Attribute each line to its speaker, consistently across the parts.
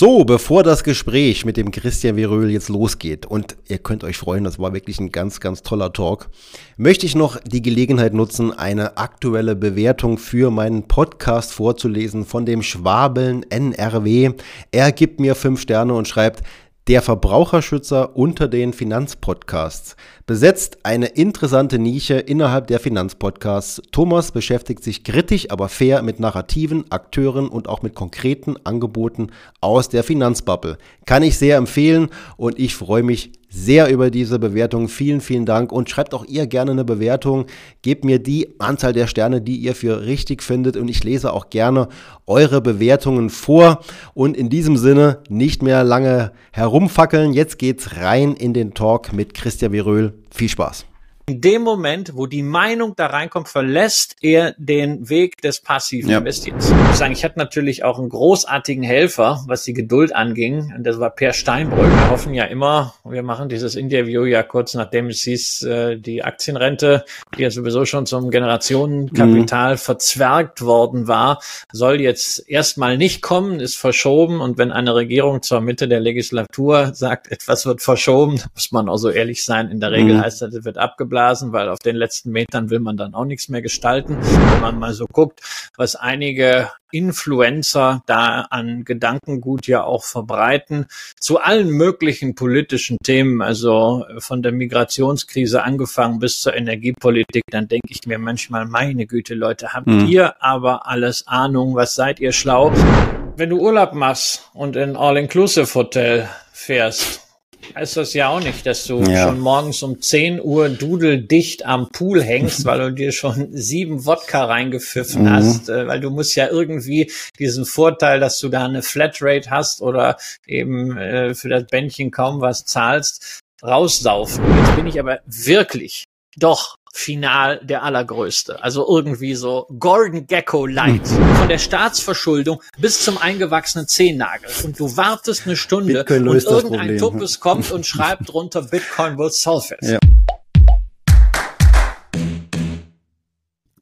Speaker 1: So, bevor das Gespräch mit dem Christian Veröhl jetzt losgeht und ihr könnt euch freuen, das war wirklich ein ganz, ganz toller Talk, möchte ich noch die Gelegenheit nutzen, eine aktuelle Bewertung für meinen Podcast vorzulesen von dem Schwabeln NRW. Er gibt mir fünf Sterne und schreibt, der Verbraucherschützer unter den Finanzpodcasts besetzt eine interessante Nische innerhalb der Finanzpodcasts. Thomas beschäftigt sich kritisch, aber fair mit Narrativen, Akteuren und auch mit konkreten Angeboten aus der Finanzbubble. Kann ich sehr empfehlen und ich freue mich sehr über diese Bewertung. Vielen, vielen Dank und schreibt auch ihr gerne eine Bewertung. Gebt mir die Anzahl der Sterne, die ihr für richtig findet und ich lese auch gerne eure Bewertungen vor. Und in diesem Sinne nicht mehr lange herumfackeln. Jetzt geht's rein in den Talk mit Christian Viröl. Viel Spaß.
Speaker 2: In dem Moment, wo die Meinung da reinkommt, verlässt er den Weg des passiven ja. Investierens. Ich muss sagen, ich hatte natürlich auch einen großartigen Helfer, was die Geduld anging. Und das war Per Steinbrück. Wir hoffen ja immer, wir machen dieses Interview ja kurz nachdem es hieß, äh, die Aktienrente, die ja sowieso schon zum Generationenkapital mhm. verzwergt worden war, soll jetzt erstmal nicht kommen, ist verschoben. Und wenn eine Regierung zur Mitte der Legislatur sagt, etwas wird verschoben, muss man auch so ehrlich sein. In der Regel mhm. heißt das, es wird abgeblasen abgeblasen, weil auf den letzten Metern will man dann auch nichts mehr gestalten. Wenn man mal so guckt, was einige Influencer da an Gedankengut ja auch verbreiten zu allen möglichen politischen Themen, also von der Migrationskrise angefangen bis zur Energiepolitik, dann denke ich mir manchmal, meine Güte, Leute, habt mhm. ihr aber alles Ahnung, was seid ihr schlau? Wenn du Urlaub machst und in All-Inclusive-Hotel fährst, heißt das ja auch nicht, dass du ja. schon morgens um 10 Uhr dudeldicht am Pool hängst, weil du dir schon sieben Wodka reingepfiffen mhm. hast, äh, weil du musst ja irgendwie diesen Vorteil, dass du da eine Flatrate hast oder eben äh, für das Bändchen kaum was zahlst, raussaufen. Jetzt bin ich aber wirklich doch final der allergrößte. Also irgendwie so Gordon Gecko Light. Von der Staatsverschuldung bis zum eingewachsenen Zehennagel. Und du wartest eine Stunde Bitcoin und irgendein Tuppes kommt und schreibt drunter Bitcoin will solve it.
Speaker 1: Ja.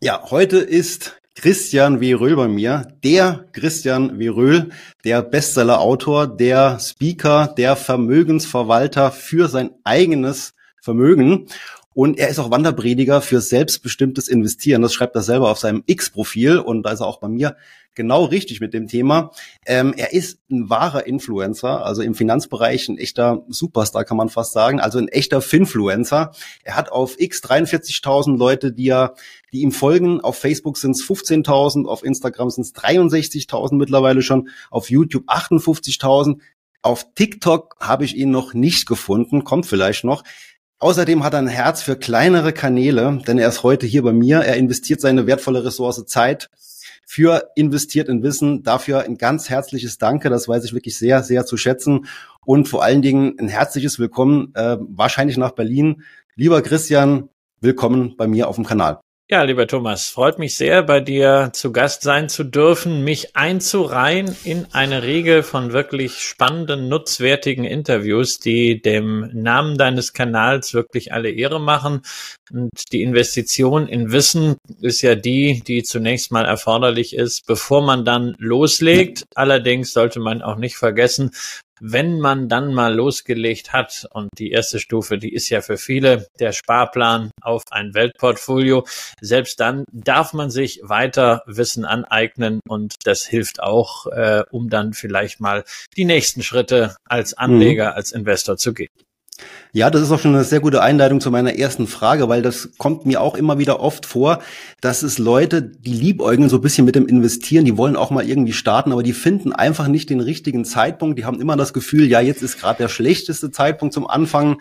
Speaker 1: ja, heute ist Christian W. Röhl bei mir. Der Christian W. Röhl, der Bestseller-Autor, der Speaker, der Vermögensverwalter für sein eigenes Vermögen. Und er ist auch Wanderprediger für selbstbestimmtes Investieren. Das schreibt er selber auf seinem X-Profil und da ist er auch bei mir genau richtig mit dem Thema. Ähm, er ist ein wahrer Influencer, also im Finanzbereich ein echter Superstar, kann man fast sagen, also ein echter Finfluencer. Er hat auf X 43.000 Leute, die, er, die ihm folgen. Auf Facebook sind es 15.000, auf Instagram sind es 63.000 mittlerweile schon, auf YouTube 58.000. Auf TikTok habe ich ihn noch nicht gefunden, kommt vielleicht noch. Außerdem hat er ein Herz für kleinere Kanäle, denn er ist heute hier bei mir. Er investiert seine wertvolle Ressource Zeit für investiert in Wissen. Dafür ein ganz herzliches Danke. Das weiß ich wirklich sehr, sehr zu schätzen. Und vor allen Dingen ein herzliches Willkommen, äh, wahrscheinlich nach Berlin. Lieber Christian, willkommen bei mir auf dem Kanal.
Speaker 2: Ja, lieber Thomas, freut mich sehr, bei dir zu Gast sein zu dürfen, mich einzureihen in eine Riege von wirklich spannenden, nutzwertigen Interviews, die dem Namen deines Kanals wirklich alle Ehre machen. Und die Investition in Wissen ist ja die, die zunächst mal erforderlich ist, bevor man dann loslegt. Allerdings sollte man auch nicht vergessen, wenn man dann mal losgelegt hat, und die erste Stufe, die ist ja für viele der Sparplan auf ein Weltportfolio, selbst dann darf man sich weiter Wissen aneignen und das hilft auch, äh, um dann vielleicht mal die nächsten Schritte als Anleger, mhm. als Investor zu gehen.
Speaker 1: Ja, das ist auch schon eine sehr gute Einleitung zu meiner ersten Frage, weil das kommt mir auch immer wieder oft vor, dass es Leute, die liebäugeln so ein bisschen mit dem Investieren, die wollen auch mal irgendwie starten, aber die finden einfach nicht den richtigen Zeitpunkt. Die haben immer das Gefühl, ja, jetzt ist gerade der schlechteste Zeitpunkt zum Anfangen.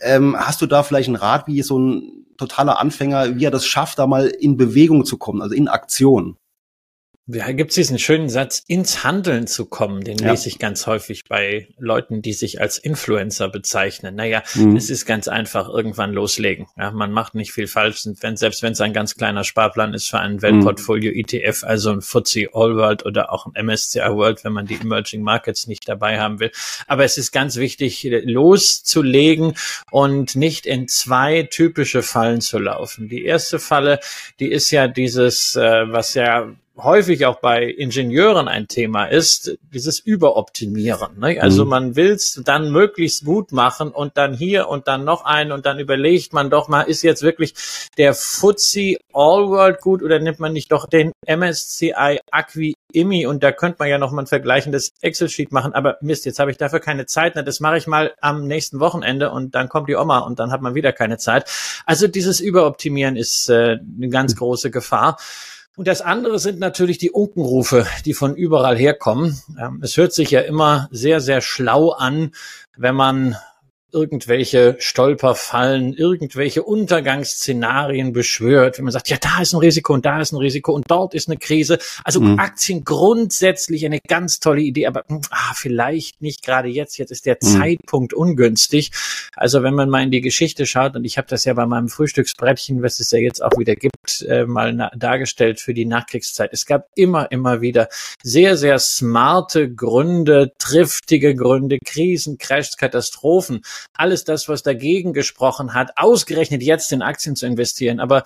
Speaker 1: Ähm, hast du da vielleicht einen Rat, wie so ein totaler Anfänger, wie er das schafft, da mal in Bewegung zu kommen, also in Aktion?
Speaker 2: Ja, gibt es diesen schönen Satz, ins Handeln zu kommen, den ja. lese ich ganz häufig bei Leuten, die sich als Influencer bezeichnen. Naja, mhm. es ist ganz einfach, irgendwann loslegen. Ja, man macht nicht viel falsch, wenn, selbst wenn es ein ganz kleiner Sparplan ist für ein Weltportfolio mhm. ETF, also ein FTSE All World oder auch ein MSCI World, wenn man die Emerging Markets nicht dabei haben will. Aber es ist ganz wichtig, loszulegen und nicht in zwei typische Fallen zu laufen. Die erste Falle, die ist ja dieses, äh, was ja häufig auch bei Ingenieuren ein Thema ist, dieses Überoptimieren. Ne? Also mhm. man will es dann möglichst gut machen und dann hier und dann noch ein und dann überlegt man doch mal, ist jetzt wirklich der FTSE All World gut oder nimmt man nicht doch den MSCI Acqui IMI und da könnte man ja noch mal ein vergleichendes Excel-Sheet machen, aber Mist, jetzt habe ich dafür keine Zeit. Na, das mache ich mal am nächsten Wochenende und dann kommt die Oma und dann hat man wieder keine Zeit. Also dieses Überoptimieren ist äh, eine ganz mhm. große Gefahr. Und das andere sind natürlich die Unkenrufe, die von überall herkommen. Ähm, es hört sich ja immer sehr, sehr schlau an, wenn man irgendwelche Stolperfallen, irgendwelche Untergangsszenarien beschwört, wenn man sagt, ja, da ist ein Risiko und da ist ein Risiko und dort ist eine Krise. Also mhm. Aktien grundsätzlich eine ganz tolle Idee, aber hm, ah, vielleicht nicht gerade jetzt. Jetzt ist der mhm. Zeitpunkt ungünstig. Also wenn man mal in die Geschichte schaut, und ich habe das ja bei meinem Frühstücksbrettchen, was es ja jetzt auch wieder gibt, äh, mal dargestellt für die Nachkriegszeit. Es gab immer, immer wieder sehr, sehr smarte Gründe, triftige Gründe, Krisen, Crashs, Katastrophen, alles das, was dagegen gesprochen hat, ausgerechnet jetzt in Aktien zu investieren. Aber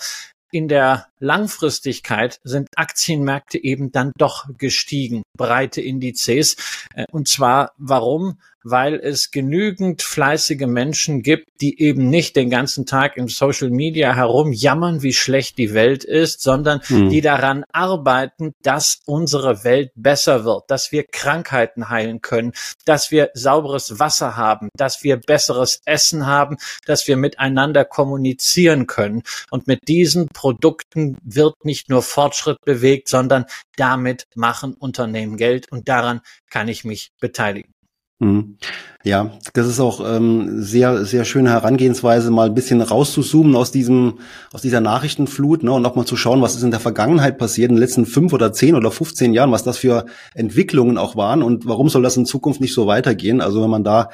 Speaker 2: in der Langfristigkeit sind Aktienmärkte eben dann doch gestiegen, breite Indizes. Äh, und zwar warum? Weil es genügend fleißige Menschen gibt, die eben nicht den ganzen Tag im Social Media herumjammern, wie schlecht die Welt ist, sondern hm. die daran arbeiten, dass unsere Welt besser wird, dass wir Krankheiten heilen können, dass wir sauberes Wasser haben, dass wir besseres Essen haben, dass wir miteinander kommunizieren können. Und mit diesen Produkten wird nicht nur Fortschritt bewegt, sondern damit machen Unternehmen Geld und daran kann ich mich beteiligen.
Speaker 1: Mhm. Ja, das ist auch ähm, sehr, sehr schöne Herangehensweise, mal ein bisschen rauszuzoomen aus diesem, aus dieser Nachrichtenflut, ne, und auch mal zu schauen, was ist in der Vergangenheit passiert, in den letzten fünf oder zehn oder 15 Jahren, was das für Entwicklungen auch waren und warum soll das in Zukunft nicht so weitergehen. Also wenn man da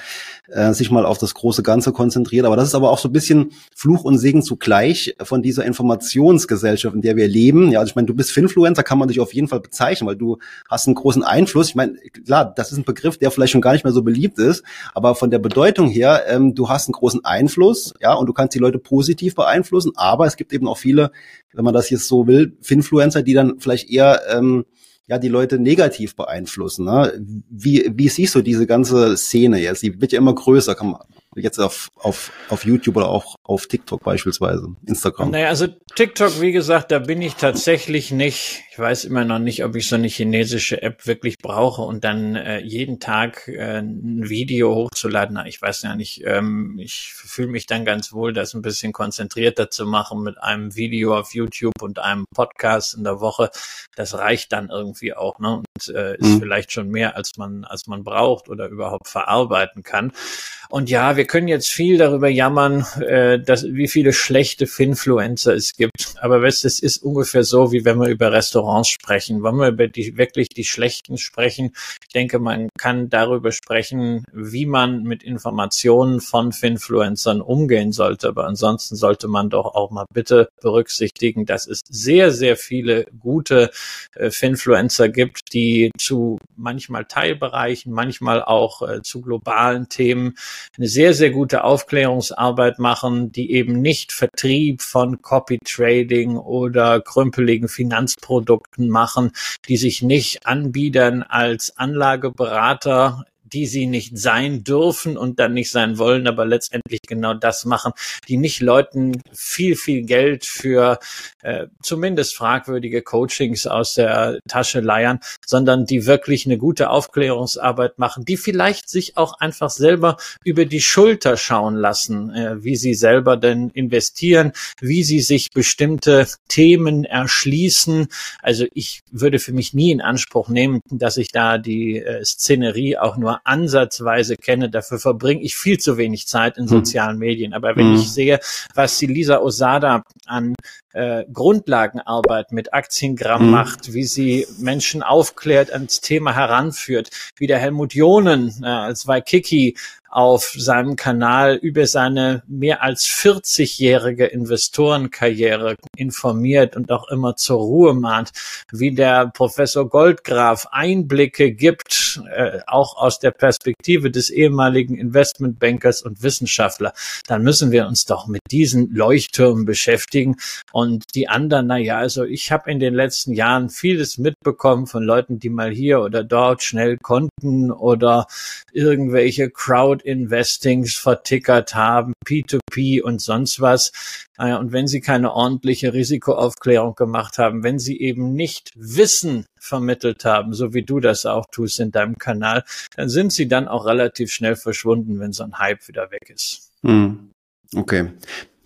Speaker 1: äh, sich mal auf das große Ganze konzentriert. Aber das ist aber auch so ein bisschen Fluch und Segen zugleich von dieser Informationsgesellschaft, in der wir leben. Ja, also ich meine, du bist Finfluencer, kann man dich auf jeden Fall bezeichnen, weil du hast einen großen Einfluss. Ich meine, klar, das ist ein Begriff, der vielleicht schon gar nicht mehr so beliebt ist, aber von der Bedeutung her, ähm, du hast einen großen Einfluss, ja, und du kannst die Leute positiv beeinflussen, aber es gibt eben auch viele, wenn man das jetzt so will, Finfluencer, die dann vielleicht eher ähm, ja die Leute negativ beeinflussen. Ne? Wie, wie siehst du diese ganze Szene jetzt? Die wird ja immer größer, kann man jetzt auf, auf, auf YouTube oder auch auf TikTok beispielsweise, Instagram.
Speaker 2: Naja, also TikTok, wie gesagt, da bin ich tatsächlich nicht, ich weiß immer noch nicht, ob ich so eine chinesische App wirklich brauche und dann äh, jeden Tag äh, ein Video hochzuladen. Na, ich weiß ja nicht, ähm, ich fühle mich dann ganz wohl, das ein bisschen konzentrierter zu machen mit einem Video auf YouTube und einem Podcast in der Woche. Das reicht dann irgendwie auch, ne? Äh, ist mhm. vielleicht schon mehr, als man, als man braucht oder überhaupt verarbeiten kann. Und ja, wir können jetzt viel darüber jammern, äh, dass, wie viele schlechte Finfluencer es gibt. Aber weißt, es ist ungefähr so, wie wenn wir über Restaurants sprechen. Wenn wir über die wirklich die schlechten sprechen, ich denke, man kann darüber sprechen, wie man mit Informationen von Finfluencern umgehen sollte. Aber ansonsten sollte man doch auch mal bitte berücksichtigen, dass es sehr, sehr viele gute äh, Finfluencer gibt, die zu manchmal Teilbereichen, manchmal auch äh, zu globalen Themen eine sehr, sehr gute Aufklärungsarbeit machen, die eben nicht Vertrieb von Copy Trading oder krümpeligen Finanzprodukten machen, die sich nicht anbiedern als Anlageberater die sie nicht sein dürfen und dann nicht sein wollen, aber letztendlich genau das machen, die nicht Leuten viel, viel Geld für äh, zumindest fragwürdige Coachings aus der Tasche leiern, sondern die wirklich eine gute Aufklärungsarbeit machen, die vielleicht sich auch einfach selber über die Schulter schauen lassen, äh, wie sie selber denn investieren, wie sie sich bestimmte Themen erschließen. Also ich würde für mich nie in Anspruch nehmen, dass ich da die äh, Szenerie auch nur ansatzweise kenne. Dafür verbringe ich viel zu wenig Zeit in hm. sozialen. Medien. Aber wenn hm. ich sehe, was die Lisa Osada an äh, Grundlagenarbeit mit Aktiengramm hm. macht, wie sie Menschen aufklärt, ans Thema heranführt, wie der Helmut Jonen äh, als Waikiki auf seinem Kanal über seine mehr als 40-jährige Investorenkarriere informiert und auch immer zur Ruhe mahnt, wie der Professor Goldgraf Einblicke gibt, äh, auch aus der Perspektive des ehemaligen Investmentbankers und Wissenschaftler, dann müssen wir uns doch mit diesen Leuchttürmen beschäftigen. Und die anderen, na ja, also ich habe in den letzten Jahren vieles mitbekommen von Leuten, die mal hier oder dort schnell konnten oder irgendwelche Crowd-Investings vertickert haben, P2P und sonst was. Und wenn sie keine ordentliche Risikoaufklärung gemacht haben, wenn sie eben nicht Wissen vermittelt haben, so wie du das auch tust in deinem Kanal, dann sind sie dann auch relativ schnell verschwunden, wenn so ein Hype wieder weg ist.
Speaker 1: Hm. Okay.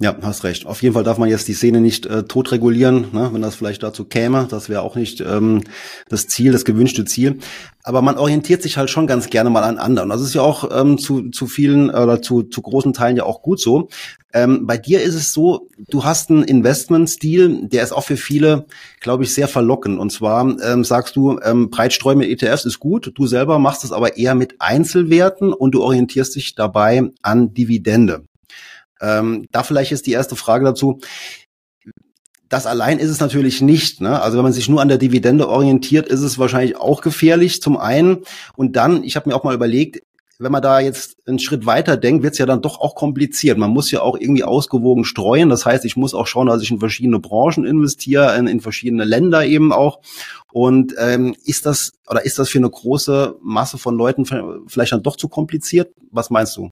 Speaker 1: Ja, hast recht. Auf jeden Fall darf man jetzt die Szene nicht äh, totregulieren, ne, wenn das vielleicht dazu käme. Das wäre auch nicht ähm, das Ziel, das gewünschte Ziel. Aber man orientiert sich halt schon ganz gerne mal an anderen. Das ist ja auch ähm, zu, zu vielen oder zu, zu großen Teilen ja auch gut so. Ähm, bei dir ist es so, du hast einen Investmentstil, der ist auch für viele, glaube ich, sehr verlockend. Und zwar ähm, sagst du, ähm, Breitstreu mit ETFs ist gut, du selber machst es aber eher mit Einzelwerten und du orientierst dich dabei an Dividende. Ähm, da vielleicht ist die erste Frage dazu. Das allein ist es natürlich nicht. Ne? Also wenn man sich nur an der Dividende orientiert, ist es wahrscheinlich auch gefährlich zum einen. Und dann, ich habe mir auch mal überlegt, wenn man da jetzt einen Schritt weiter denkt, wird es ja dann doch auch kompliziert. Man muss ja auch irgendwie ausgewogen streuen. Das heißt, ich muss auch schauen, dass ich in verschiedene Branchen investiere, in, in verschiedene Länder eben auch. Und ähm, ist das oder ist das für eine große Masse von Leuten vielleicht dann doch zu kompliziert? Was meinst du?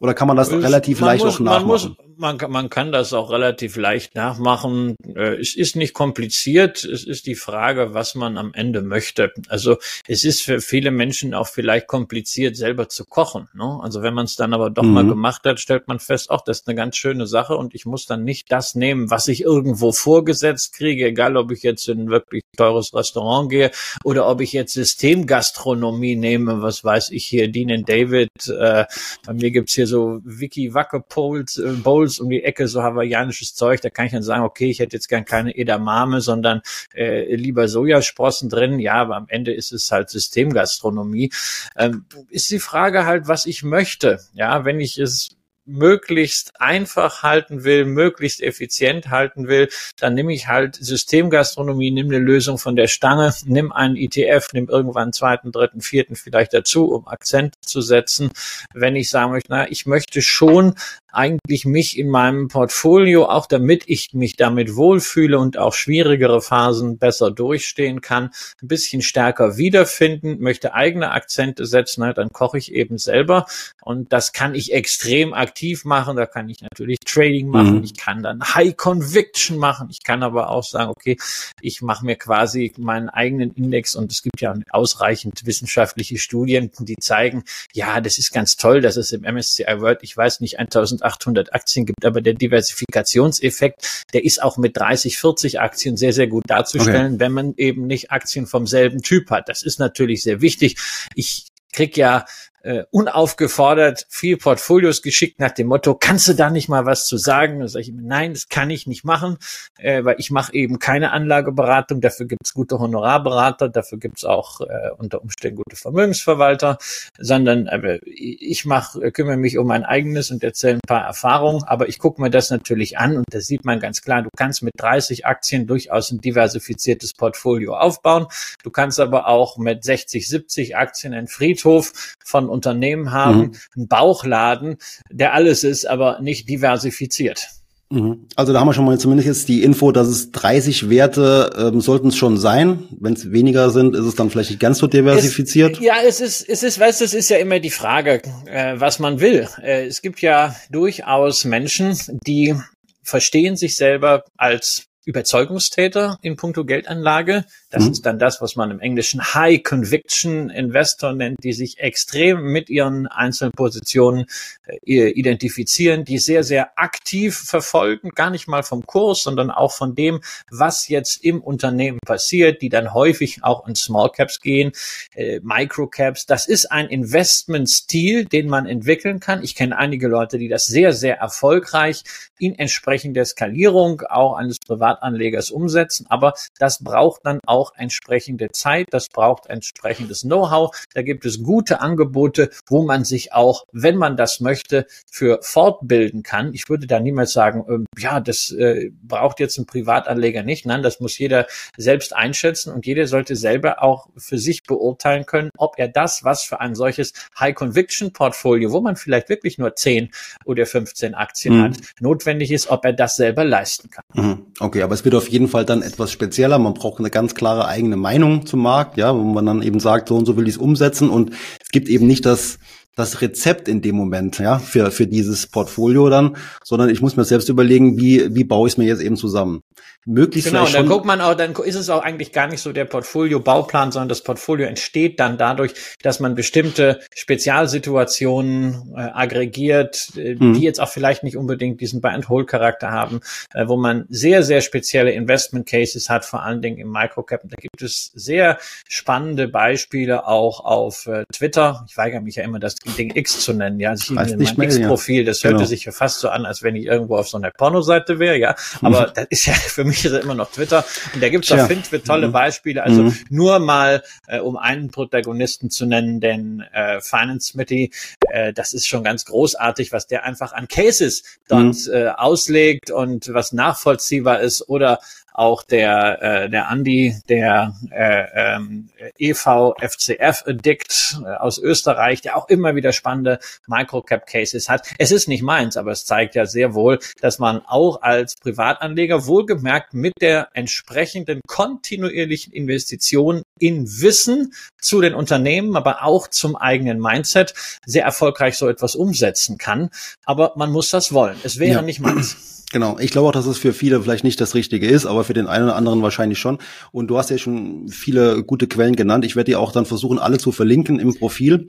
Speaker 1: Oder kann man das ich, relativ man leicht muss, auch nachmachen?
Speaker 2: Man, muss, man, kann, man kann das auch relativ leicht nachmachen. Äh, es ist nicht kompliziert. Es ist die Frage, was man am Ende möchte. Also es ist für viele Menschen auch vielleicht kompliziert, selber zu kochen. Ne? Also wenn man es dann aber doch mhm. mal gemacht hat, stellt man fest, auch das ist eine ganz schöne Sache und ich muss dann nicht das nehmen, was ich irgendwo vorgesetzt kriege, egal ob ich jetzt in ein wirklich teures Restaurant gehe oder ob ich jetzt Systemgastronomie nehme, was weiß ich hier, Dean David. Äh, bei mir gibt's hier so Wiki Wacke Bowls, äh, Bowls um die Ecke, so hawaiianisches Zeug. Da kann ich dann sagen, okay, ich hätte jetzt gern keine Edamame, sondern äh, lieber Sojasprossen drin. Ja, aber am Ende ist es halt Systemgastronomie. Ähm, ist die Frage halt, was ich möchte. Ja, wenn ich es möglichst einfach halten will, möglichst effizient halten will, dann nehme ich halt Systemgastronomie, nimm eine Lösung von der Stange, nimm einen ETF, nimm irgendwann einen zweiten, dritten, vierten vielleicht dazu, um Akzent zu setzen. Wenn ich sagen möchte, na, ich möchte schon eigentlich mich in meinem Portfolio, auch damit ich mich damit wohlfühle und auch schwierigere Phasen besser durchstehen kann, ein bisschen stärker wiederfinden, möchte eigene Akzente setzen, dann koche ich eben selber. Und das kann ich extrem aktiv machen, da kann ich natürlich Trading machen, mhm. ich kann dann High Conviction machen, ich kann aber auch sagen, okay, ich mache mir quasi meinen eigenen Index. Und es gibt ja ausreichend wissenschaftliche Studien, die zeigen, ja, das ist ganz toll, dass es im MSCI World, ich weiß nicht, 1000 800 Aktien gibt, aber der Diversifikationseffekt, der ist auch mit 30, 40 Aktien sehr, sehr gut darzustellen, okay. wenn man eben nicht Aktien vom selben Typ hat. Das ist natürlich sehr wichtig. Ich krieg ja äh, unaufgefordert viel Portfolios geschickt nach dem Motto, kannst du da nicht mal was zu sagen? Da sage ich nein, das kann ich nicht machen, äh, weil ich mache eben keine Anlageberatung, dafür gibt's gute Honorarberater, dafür gibt's auch äh, unter Umständen gute Vermögensverwalter, sondern äh, ich mach, kümmere mich um mein eigenes und erzähle ein paar Erfahrungen, aber ich gucke mir das natürlich an und da sieht man ganz klar, du kannst mit 30 Aktien durchaus ein diversifiziertes Portfolio aufbauen, du kannst aber auch mit 60, 70 Aktien einen Friedhof von Unternehmen haben, mhm. einen Bauchladen, der alles ist, aber nicht diversifiziert.
Speaker 1: Mhm. Also da haben wir schon mal zumindest jetzt die Info, dass es 30 Werte ähm, sollten es schon sein. Wenn es weniger sind, ist es dann vielleicht nicht ganz so diversifiziert.
Speaker 2: Es, ja, es ist, es ist, weißt du, es ist ja immer die Frage, äh, was man will. Äh, es gibt ja durchaus Menschen, die verstehen sich selber als Überzeugungstäter in puncto Geldanlage. Das mhm. ist dann das, was man im Englischen High Conviction Investor nennt, die sich extrem mit ihren einzelnen Positionen äh, identifizieren, die sehr, sehr aktiv verfolgen, gar nicht mal vom Kurs, sondern auch von dem, was jetzt im Unternehmen passiert, die dann häufig auch in Small Caps gehen, äh, Micro Caps. Das ist ein Investmentstil, den man entwickeln kann. Ich kenne einige Leute, die das sehr, sehr erfolgreich in entsprechender Skalierung auch eines privaten Privatanlegers umsetzen. Aber das braucht dann auch entsprechende Zeit, das braucht entsprechendes Know-how. Da gibt es gute Angebote, wo man sich auch, wenn man das möchte, für fortbilden kann. Ich würde da niemals sagen, ähm, ja, das äh, braucht jetzt ein Privatanleger nicht. Nein, das muss jeder selbst einschätzen und jeder sollte selber auch für sich beurteilen können, ob er das, was für ein solches High-Conviction-Portfolio, wo man vielleicht wirklich nur 10 oder 15 Aktien mhm. hat, notwendig ist, ob er das selber leisten kann.
Speaker 1: Mhm. Okay, aber es wird auf jeden Fall dann etwas spezieller. Man braucht eine ganz klare eigene Meinung zum Markt, ja, wo man dann eben sagt, so und so will ich es umsetzen und es gibt eben nicht das das Rezept in dem Moment, ja, für, für dieses Portfolio dann, sondern ich muss mir selbst überlegen, wie, wie baue ich es mir jetzt eben zusammen.
Speaker 2: Möglichst genau, und dann guckt man auch, dann ist es auch eigentlich gar nicht so der Portfolio-Bauplan, sondern das Portfolio entsteht dann dadurch, dass man bestimmte Spezialsituationen äh, aggregiert, äh, mhm. die jetzt auch vielleicht nicht unbedingt diesen Buy-and-Hold-Charakter haben, äh, wo man sehr, sehr spezielle Investment-Cases hat, vor allen Dingen im Microcap. Da gibt es sehr spannende Beispiele auch auf äh, Twitter. Ich weigere mich ja immer, das Ding X zu nennen. Ja, also ich mein X-Profil, das hörte genau. sich ja fast so an, als wenn ich irgendwo auf so einer Pornoseite wäre, ja. Aber mhm. das ist ja, für mich ist ja immer noch Twitter. Und da gibt's auf Fintwit tolle mhm. Beispiele. Also mhm. nur mal, äh, um einen Protagonisten zu nennen, den äh, Finance Smithy, äh, das ist schon ganz großartig, was der einfach an Cases dort mhm. äh, auslegt und was nachvollziehbar ist oder auch der, äh, der Andi, der äh, ähm, EV FCF Addict äh, aus Österreich, der auch immer wieder spannende Microcap Cases hat. Es ist nicht meins, aber es zeigt ja sehr wohl, dass man auch als Privatanleger wohlgemerkt mit der entsprechenden kontinuierlichen Investition in Wissen zu den Unternehmen, aber auch zum eigenen Mindset sehr erfolgreich so etwas umsetzen kann. Aber man muss das wollen. Es wäre ja. nicht meins.
Speaker 1: Genau, ich glaube auch, dass es für viele vielleicht nicht das Richtige ist, aber für den einen oder anderen wahrscheinlich schon. Und du hast ja schon viele gute Quellen genannt. Ich werde dir auch dann versuchen, alle zu verlinken im Profil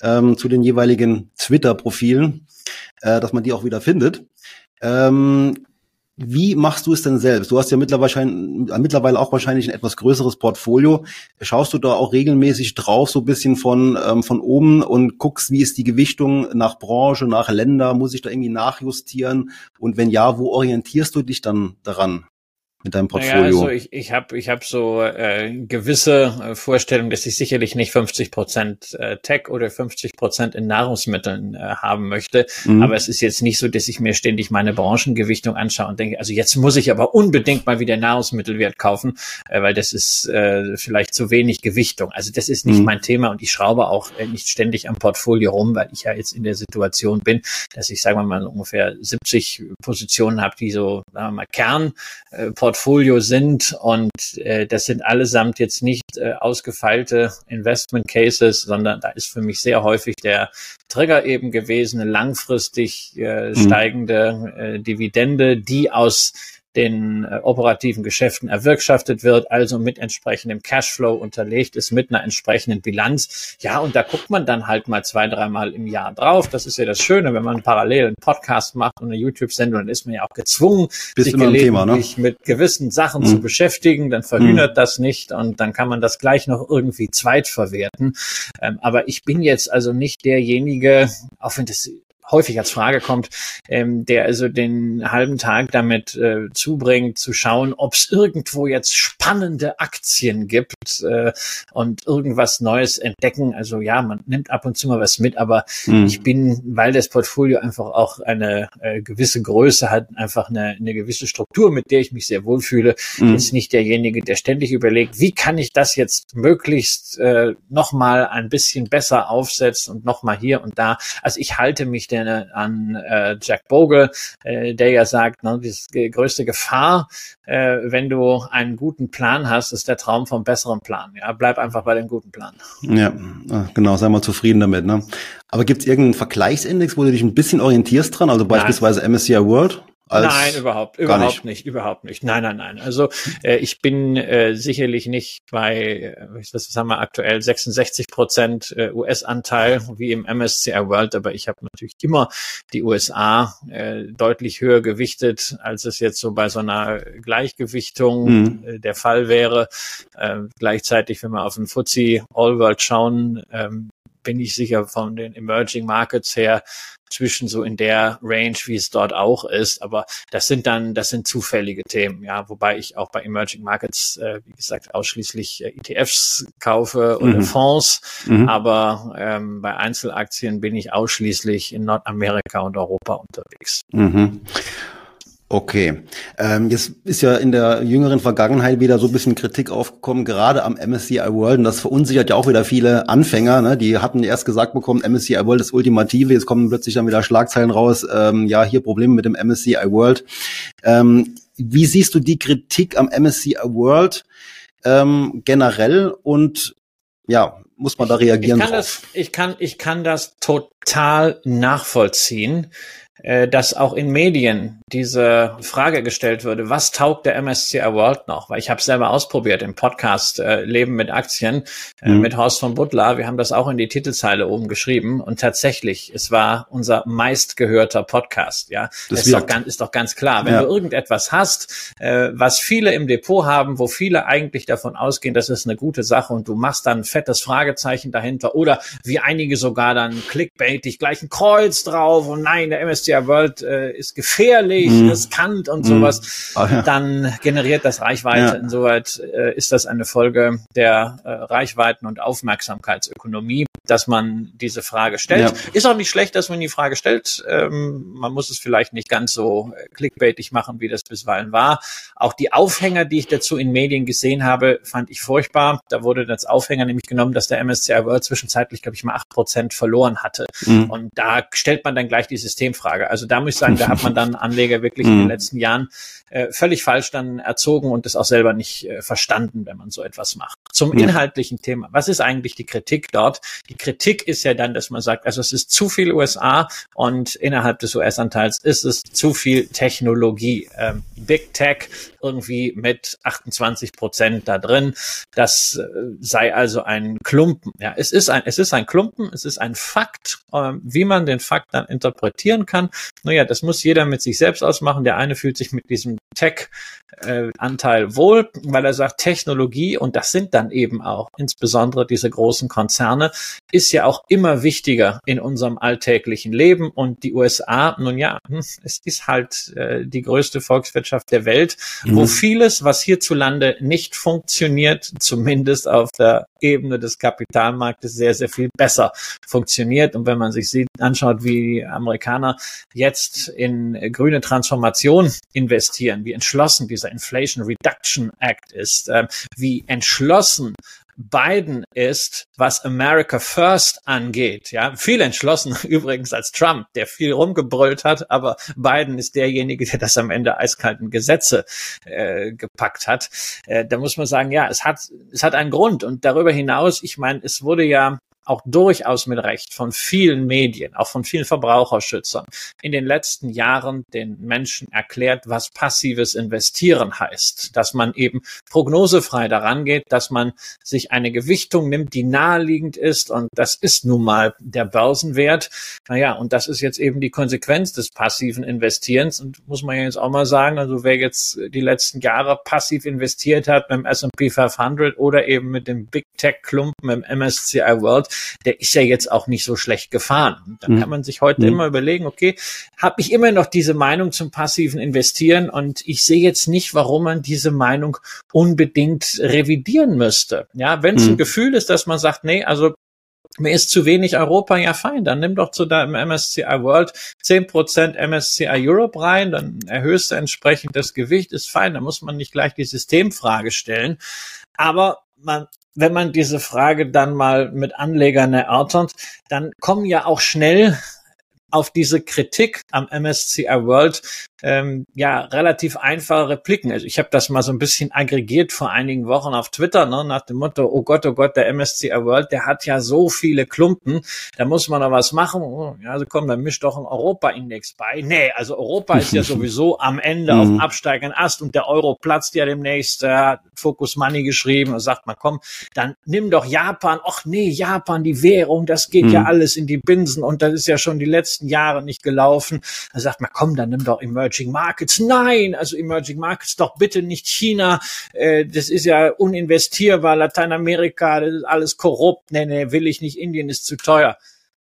Speaker 1: ähm, zu den jeweiligen Twitter-Profilen, äh, dass man die auch wieder findet. Ähm, wie machst du es denn selbst? Du hast ja mittlerweile, mittlerweile auch wahrscheinlich ein etwas größeres Portfolio. Schaust du da auch regelmäßig drauf, so ein bisschen von, ähm, von oben und guckst, wie ist die Gewichtung nach Branche, nach Länder? Muss ich da irgendwie nachjustieren? Und wenn ja, wo orientierst du dich dann daran? Mit deinem Portfolio? Naja,
Speaker 2: also ich, ich habe ich hab so äh, gewisse äh, Vorstellungen, dass ich sicherlich nicht 50 Prozent äh, Tech oder 50 Prozent in Nahrungsmitteln äh, haben möchte. Mhm. Aber es ist jetzt nicht so, dass ich mir ständig meine Branchengewichtung anschaue und denke, also jetzt muss ich aber unbedingt mal wieder Nahrungsmittelwert kaufen, äh, weil das ist äh, vielleicht zu wenig Gewichtung. Also das ist nicht mhm. mein Thema und ich schraube auch äh, nicht ständig am Portfolio rum, weil ich ja jetzt in der Situation bin, dass ich, sagen wir mal, ungefähr 70 Positionen habe, die so, sagen wir mal, Kern äh, Portfolio sind und äh, das sind allesamt jetzt nicht äh, ausgefeilte Investment Cases, sondern da ist für mich sehr häufig der Trigger eben gewesen, eine langfristig äh, mhm. steigende äh, Dividende, die aus den äh, operativen Geschäften erwirtschaftet wird, also mit entsprechendem Cashflow unterlegt ist, mit einer entsprechenden Bilanz. Ja, und da guckt man dann halt mal zwei, dreimal im Jahr drauf. Das ist ja das Schöne, wenn man parallel einen Podcast macht und eine YouTube-Sendung, dann ist man ja auch gezwungen,
Speaker 1: Bist sich gelegentlich Thema, ne?
Speaker 2: mit gewissen Sachen mhm. zu beschäftigen. Dann verhindert mhm. das nicht und dann kann man das gleich noch irgendwie zweitverwerten. Ähm, aber ich bin jetzt also nicht derjenige, auch wenn das häufig als Frage kommt, ähm, der also den halben Tag damit äh, zubringt, zu schauen, ob es irgendwo jetzt spannende Aktien gibt äh, und irgendwas Neues entdecken. Also ja, man nimmt ab und zu mal was mit, aber mhm. ich bin, weil das Portfolio einfach auch eine äh, gewisse Größe hat, einfach eine, eine gewisse Struktur, mit der ich mich sehr wohlfühle, mhm. ist nicht derjenige, der ständig überlegt, wie kann ich das jetzt möglichst äh, nochmal ein bisschen besser aufsetzen und nochmal hier und da. Also ich halte mich der gerne an äh, Jack Bogle, äh, der ja sagt, ne, die größte Gefahr, äh, wenn du einen guten Plan hast, ist der Traum vom besseren Plan. Ja, bleib einfach bei dem guten Plan.
Speaker 1: Ja, ah, genau, sei mal zufrieden damit. Ne? Aber gibt es irgendeinen Vergleichsindex, wo du dich ein bisschen orientierst dran? Also beispielsweise Nein. MSCI World?
Speaker 2: Nein, überhaupt, überhaupt nicht. nicht. überhaupt nicht. Nein, nein, nein. Also äh, ich bin äh, sicherlich nicht bei, äh, was haben wir aktuell, 66 Prozent äh, US-Anteil wie im MSCI World, aber ich habe natürlich immer die USA äh, deutlich höher gewichtet, als es jetzt so bei so einer Gleichgewichtung mhm. äh, der Fall wäre. Äh, gleichzeitig, wenn wir auf den FTSE All World schauen, ähm, bin ich sicher von den Emerging Markets her zwischen so in der Range, wie es dort auch ist. Aber das sind dann, das sind zufällige Themen, ja, wobei ich auch bei Emerging Markets, äh, wie gesagt, ausschließlich äh, ETFs kaufe oder mhm. Fonds. Mhm. Aber ähm, bei Einzelaktien bin ich ausschließlich in Nordamerika und Europa unterwegs.
Speaker 1: Mhm. Okay. Ähm, jetzt ist ja in der jüngeren Vergangenheit wieder so ein bisschen Kritik aufgekommen, gerade am MSCI World. Und das verunsichert ja auch wieder viele Anfänger. Ne? Die hatten erst gesagt bekommen, MSCI World ist Ultimative. Jetzt kommen plötzlich dann wieder Schlagzeilen raus. Ähm, ja, hier Probleme mit dem MSCI World. Ähm, wie siehst du die Kritik am MSCI World ähm, generell? Und ja, muss man da reagieren?
Speaker 2: Ich kann, das, ich kann, ich kann das total nachvollziehen dass auch in Medien diese Frage gestellt würde, was taugt der MSCI World noch? Weil ich habe selber ausprobiert im Podcast äh, Leben mit Aktien äh, mhm. mit Horst von Butler. Wir haben das auch in die Titelzeile oben geschrieben und tatsächlich, es war unser meistgehörter Podcast. Ja, das ist doch, ganz, ist doch ganz klar. Wenn ja. du irgendetwas hast, äh, was viele im Depot haben, wo viele eigentlich davon ausgehen, das ist eine gute Sache und du machst dann ein fettes Fragezeichen dahinter oder wie einige sogar dann clickbaitig gleich ein Kreuz drauf und nein, der MSCI MSCI World äh, ist gefährlich, mm. riskant und sowas, mm. oh, ja. dann generiert das Reichweite. Ja. Insoweit äh, ist das eine Folge der äh, Reichweiten- und Aufmerksamkeitsökonomie, dass man diese Frage stellt. Ja. Ist auch nicht schlecht, dass man die Frage stellt. Ähm, man muss es vielleicht nicht ganz so clickbaitig machen, wie das bisweilen war. Auch die Aufhänger, die ich dazu in Medien gesehen habe, fand ich furchtbar. Da wurde als Aufhänger nämlich genommen, dass der MSCI World zwischenzeitlich, glaube ich, mal acht Prozent verloren hatte. Mm. Und da stellt man dann gleich die Systemfrage. Frage. Also da muss ich sagen, da hat man dann Anleger wirklich in den mhm. letzten Jahren äh, völlig falsch dann erzogen und das auch selber nicht äh, verstanden, wenn man so etwas macht. Zum inhaltlichen Thema. Was ist eigentlich die Kritik dort? Die Kritik ist ja dann, dass man sagt, also es ist zu viel USA und innerhalb des US-Anteils ist es zu viel Technologie. Ähm, Big Tech irgendwie mit 28 Prozent da drin. Das äh, sei also ein Klumpen. Ja, es ist ein, es ist ein Klumpen, es ist ein Fakt. Ähm, wie man den Fakt dann interpretieren kann, naja, das muss jeder mit sich selbst ausmachen. Der eine fühlt sich mit diesem Tech-Anteil äh, wohl, weil er sagt, Technologie, und das sind dann eben auch insbesondere diese großen Konzerne, ist ja auch immer wichtiger in unserem alltäglichen Leben. Und die USA, nun ja, hm, es ist halt äh, die größte Volkswirtschaft der Welt, mhm. wo vieles, was hierzulande nicht funktioniert, zumindest auf der Ebene des Kapitalmarktes sehr, sehr viel besser funktioniert. Und wenn man sich sieht, anschaut, wie die Amerikaner jetzt in grüne Transformation investieren, wie entschlossen dieser Inflation Reduction Act ist, äh, wie entschlossen Biden ist, was America First angeht. Ja, viel entschlossen übrigens als Trump, der viel rumgebrüllt hat, aber Biden ist derjenige, der das am Ende eiskalten Gesetze äh, gepackt hat. Äh, da muss man sagen, ja, es hat es hat einen Grund und darüber hinaus, ich meine, es wurde ja auch durchaus mit Recht von vielen Medien, auch von vielen Verbraucherschützern in den letzten Jahren den Menschen erklärt, was passives Investieren heißt, dass man eben prognosefrei daran geht, dass man sich eine Gewichtung nimmt, die naheliegend ist. Und das ist nun mal der Börsenwert. Naja, und das ist jetzt eben die Konsequenz des passiven Investierens. Und muss man jetzt auch mal sagen, also wer jetzt die letzten Jahre passiv investiert hat beim S&P 500 oder eben mit dem Big Tech Klumpen im MSCI World, der ist ja jetzt auch nicht so schlecht gefahren. Dann mhm. kann man sich heute mhm. immer überlegen, okay, habe ich immer noch diese Meinung zum passiven Investieren und ich sehe jetzt nicht, warum man diese Meinung unbedingt revidieren müsste. Ja, wenn es mhm. ein Gefühl ist, dass man sagt, nee, also mir ist zu wenig Europa, ja fein, dann nimm doch zu deinem MSCI World 10% MSCI Europe rein, dann erhöhst du entsprechend das Gewicht, ist fein, da muss man nicht gleich die Systemfrage stellen. Aber man wenn man diese Frage dann mal mit Anlegern erörtert, dann kommen ja auch schnell auf diese Kritik am MSCI World ähm, ja relativ einfache Repliken. Also ich habe das mal so ein bisschen aggregiert vor einigen Wochen auf Twitter, ne, nach dem Motto, oh Gott, oh Gott, der MSCI World, der hat ja so viele Klumpen, da muss man doch was machen. Oh, ja, also komm, dann misch doch ein Europa-Index bei. Nee, also Europa ist ja sowieso am Ende auf mhm. absteigenden Ast und der Euro platzt ja demnächst, hat Focus Money geschrieben und sagt man, komm, dann nimm doch Japan. Och nee, Japan, die Währung, das geht mhm. ja alles in die Binsen und das ist ja schon die letzten Jahre nicht gelaufen. Da sagt man, komm, dann nimm doch Emerging Emerging Markets. Nein, also Emerging Markets doch bitte nicht China. Äh, das ist ja uninvestierbar. Lateinamerika, das ist alles korrupt. Nee, nee, will ich nicht. Indien ist zu teuer.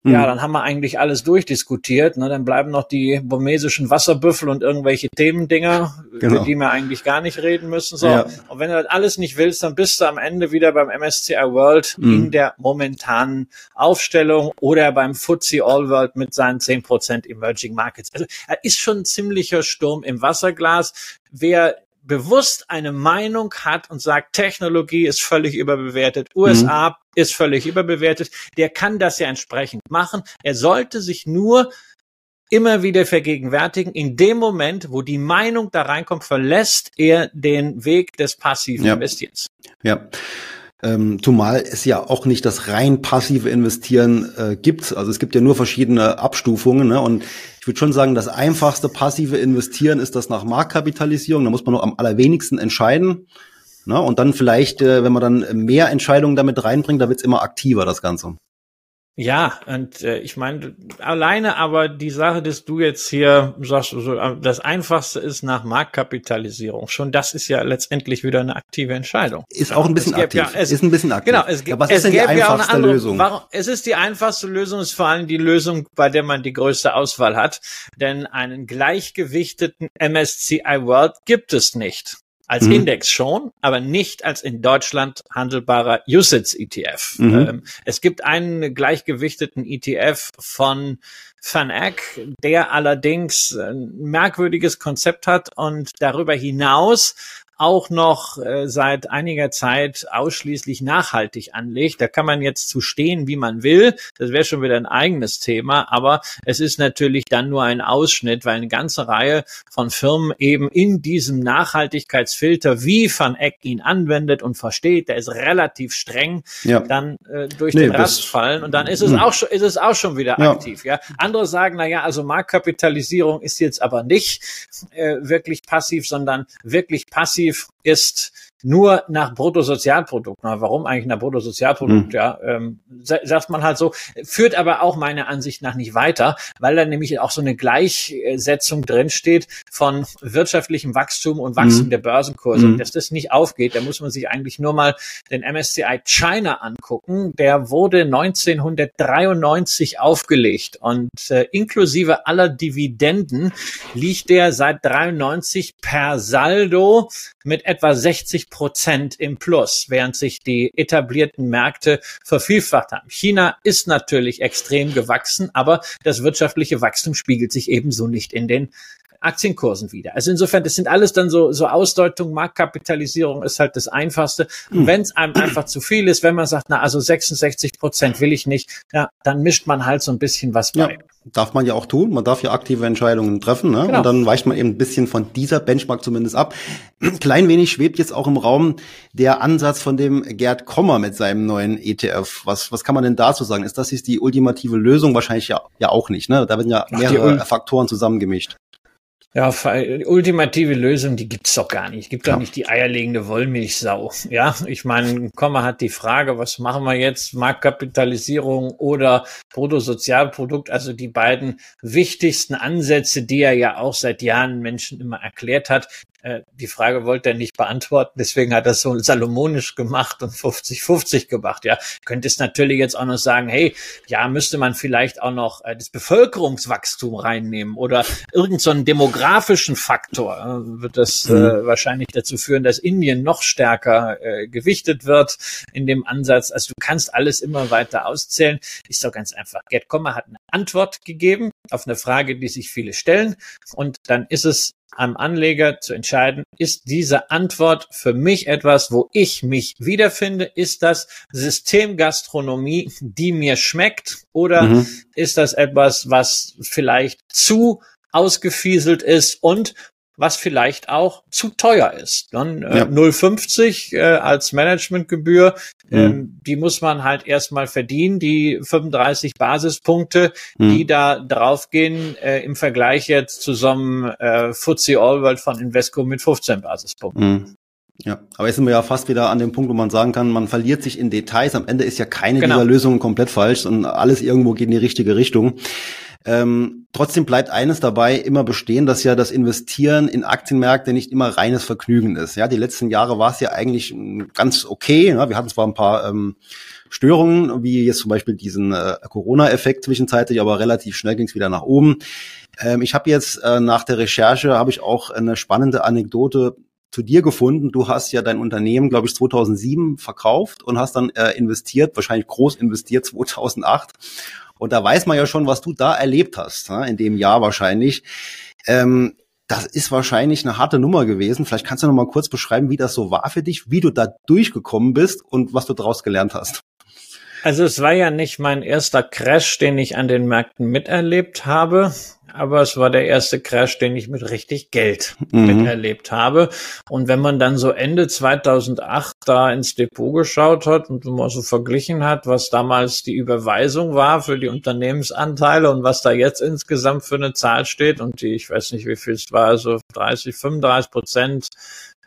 Speaker 2: Ja, mhm. dann haben wir eigentlich alles durchdiskutiert. Ne? Dann bleiben noch die burmesischen Wasserbüffel und irgendwelche Themendinger, genau. über die wir eigentlich gar nicht reden müssen. So. Ja. Und wenn du das alles nicht willst, dann bist du am Ende wieder beim MSCI World mhm. in der momentanen Aufstellung oder beim FTSE All World mit seinen 10% Emerging Markets. Also er ist schon ein ziemlicher Sturm im Wasserglas. Wer bewusst eine Meinung hat und sagt, Technologie ist völlig überbewertet, USA mhm. ist völlig überbewertet, der kann das ja entsprechend machen. Er sollte sich nur immer wieder vergegenwärtigen, in dem Moment, wo die Meinung da reinkommt, verlässt er den Weg des passiven
Speaker 1: ja.
Speaker 2: Investierens.
Speaker 1: Ja. Ähm, zumal es ja auch nicht das rein passive Investieren äh, gibt. Also es gibt ja nur verschiedene Abstufungen. Ne? Und ich würde schon sagen, das einfachste passive Investieren ist das nach Marktkapitalisierung. Da muss man nur am allerwenigsten entscheiden. Ne? Und dann vielleicht, äh, wenn man dann mehr Entscheidungen damit reinbringt, da wird's immer aktiver, das Ganze.
Speaker 2: Ja, und äh, ich meine, alleine aber die Sache, dass du jetzt hier sagst, so, äh, das Einfachste ist nach Marktkapitalisierung. Schon das ist ja letztendlich wieder eine aktive Entscheidung.
Speaker 1: Ist auch ein bisschen aktiv.
Speaker 2: Ja, es, ist ein bisschen aktiv. Genau, es, ja, was
Speaker 1: es ist denn die einfachste
Speaker 2: andere,
Speaker 1: Lösung?
Speaker 2: Warum, es ist die einfachste Lösung, ist vor allem die Lösung, bei der man die größte Auswahl hat. Denn einen gleichgewichteten MSCI World gibt es nicht. Als mhm. Index schon, aber nicht als in Deutschland handelbarer USITS-ETF. Mhm. Ähm, es gibt einen gleichgewichteten ETF von Van Eck, der allerdings ein merkwürdiges Konzept hat und darüber hinaus auch noch äh, seit einiger Zeit ausschließlich nachhaltig anlegt. Da kann man jetzt zu stehen, wie man will. Das wäre schon wieder ein eigenes Thema, aber es ist natürlich dann nur ein Ausschnitt, weil eine ganze Reihe von Firmen eben in diesem Nachhaltigkeitsfilter, wie Van Eck ihn anwendet und versteht, der ist relativ streng, ja. dann äh, durch nee, den Rast fallen und dann ist es hm. auch schon, ist es auch schon wieder ja. aktiv. Ja, andere sagen, na ja, also Marktkapitalisierung ist jetzt aber nicht äh, wirklich passiv, sondern wirklich passiv Objektiv ist nur nach Bruttosozialprodukt. Na, warum eigentlich nach Bruttosozialprodukt? Mhm. Ja, ähm, sagt man halt so, führt aber auch meiner Ansicht nach nicht weiter, weil da nämlich auch so eine Gleichsetzung drinsteht von wirtschaftlichem Wachstum und Wachstum mhm. der Börsenkurse. Mhm. Dass das nicht aufgeht, da muss man sich eigentlich nur mal den MSCI China angucken. Der wurde 1993 aufgelegt und äh, inklusive aller Dividenden liegt der seit 93 per Saldo mit etwa 60 Prozent im Plus, während sich die etablierten Märkte vervielfacht haben. China ist natürlich extrem gewachsen, aber das wirtschaftliche Wachstum spiegelt sich ebenso nicht in den Aktienkursen wieder. Also insofern, das sind alles dann so, so Ausdeutungen, Marktkapitalisierung ist halt das Einfachste. Und hm. wenn es einem einfach zu viel ist, wenn man sagt, na, also 66 Prozent will ich nicht, ja, dann mischt man halt so ein bisschen was bei.
Speaker 1: Ja, darf man ja auch tun. Man darf ja aktive Entscheidungen treffen, ne? Genau. Und dann weicht man eben ein bisschen von dieser Benchmark zumindest ab. Klein wenig schwebt jetzt auch im Raum der Ansatz von dem Gerd Kommer mit seinem neuen ETF. Was, was kann man denn dazu sagen? Ist das jetzt die ultimative Lösung? Wahrscheinlich ja, ja auch nicht, ne? Da werden ja mehrere Ach, Faktoren zusammengemischt.
Speaker 2: Ja, ultimative Lösung, die gibt's doch gar nicht. Gibt doch nicht die eierlegende Wollmilchsau. Ja, ich meine, Komma hat die Frage, was machen wir jetzt? Marktkapitalisierung oder Bruttosozialprodukt, also die beiden wichtigsten Ansätze, die er ja auch seit Jahren Menschen immer erklärt hat. Äh, die Frage wollte er nicht beantworten, deswegen hat er es so salomonisch gemacht und 50-50 gemacht. Ja, könnte es natürlich jetzt auch noch sagen, hey, ja, müsste man vielleicht auch noch äh, das Bevölkerungswachstum reinnehmen oder irgendeinen so Demograf demografischen Faktor äh, wird das äh, mhm. wahrscheinlich dazu führen, dass Indien noch stärker äh, gewichtet wird in dem Ansatz. Also du kannst alles immer weiter auszählen. Ist doch ganz einfach. Gerd Kommer hat eine Antwort gegeben auf eine Frage, die sich viele stellen. Und dann ist es am Anleger zu entscheiden, ist diese Antwort für mich etwas, wo ich mich wiederfinde? Ist das Systemgastronomie, die mir schmeckt? Oder mhm. ist das etwas, was vielleicht zu ausgefieselt ist und was vielleicht auch zu teuer ist. Dann äh, ja. 0,50 äh, als Managementgebühr, mhm. ähm, die muss man halt erstmal verdienen, die 35 Basispunkte, mhm. die da draufgehen äh, im Vergleich jetzt zu so einem äh, FTSE All World von Invesco mit 15 Basispunkten. Mhm.
Speaker 1: Ja, aber jetzt sind wir ja fast wieder an dem Punkt, wo man sagen kann, man verliert sich in Details. Am Ende ist ja keine genau. dieser Lösungen komplett falsch und alles irgendwo geht in die richtige Richtung. Ähm, trotzdem bleibt eines dabei immer bestehen, dass ja das Investieren in Aktienmärkte nicht immer reines Vergnügen ist. Ja, die letzten Jahre war es ja eigentlich ganz okay. Ne? Wir hatten zwar ein paar ähm, Störungen, wie jetzt zum Beispiel diesen äh, Corona-Effekt zwischenzeitlich, aber relativ schnell ging es wieder nach oben. Ähm, ich habe jetzt äh, nach der Recherche habe ich auch eine spannende Anekdote zu dir gefunden. Du hast ja dein Unternehmen, glaube ich, 2007 verkauft und hast dann äh, investiert, wahrscheinlich groß investiert 2008 und da weiß man ja schon, was du da erlebt hast, in dem Jahr wahrscheinlich. Ähm, das ist wahrscheinlich eine harte Nummer gewesen. Vielleicht kannst du noch mal kurz beschreiben, wie das so war für dich, wie du da durchgekommen bist und was du daraus gelernt hast.
Speaker 2: Also es war ja nicht mein erster Crash, den ich an den Märkten miterlebt habe aber es war der erste Crash, den ich mit richtig Geld mhm. miterlebt habe. Und wenn man dann so Ende 2008 da ins Depot geschaut hat und mal so verglichen hat, was damals die Überweisung war für die Unternehmensanteile und was da jetzt insgesamt für eine Zahl steht und die, ich weiß nicht, wie viel es war, so 30, 35 Prozent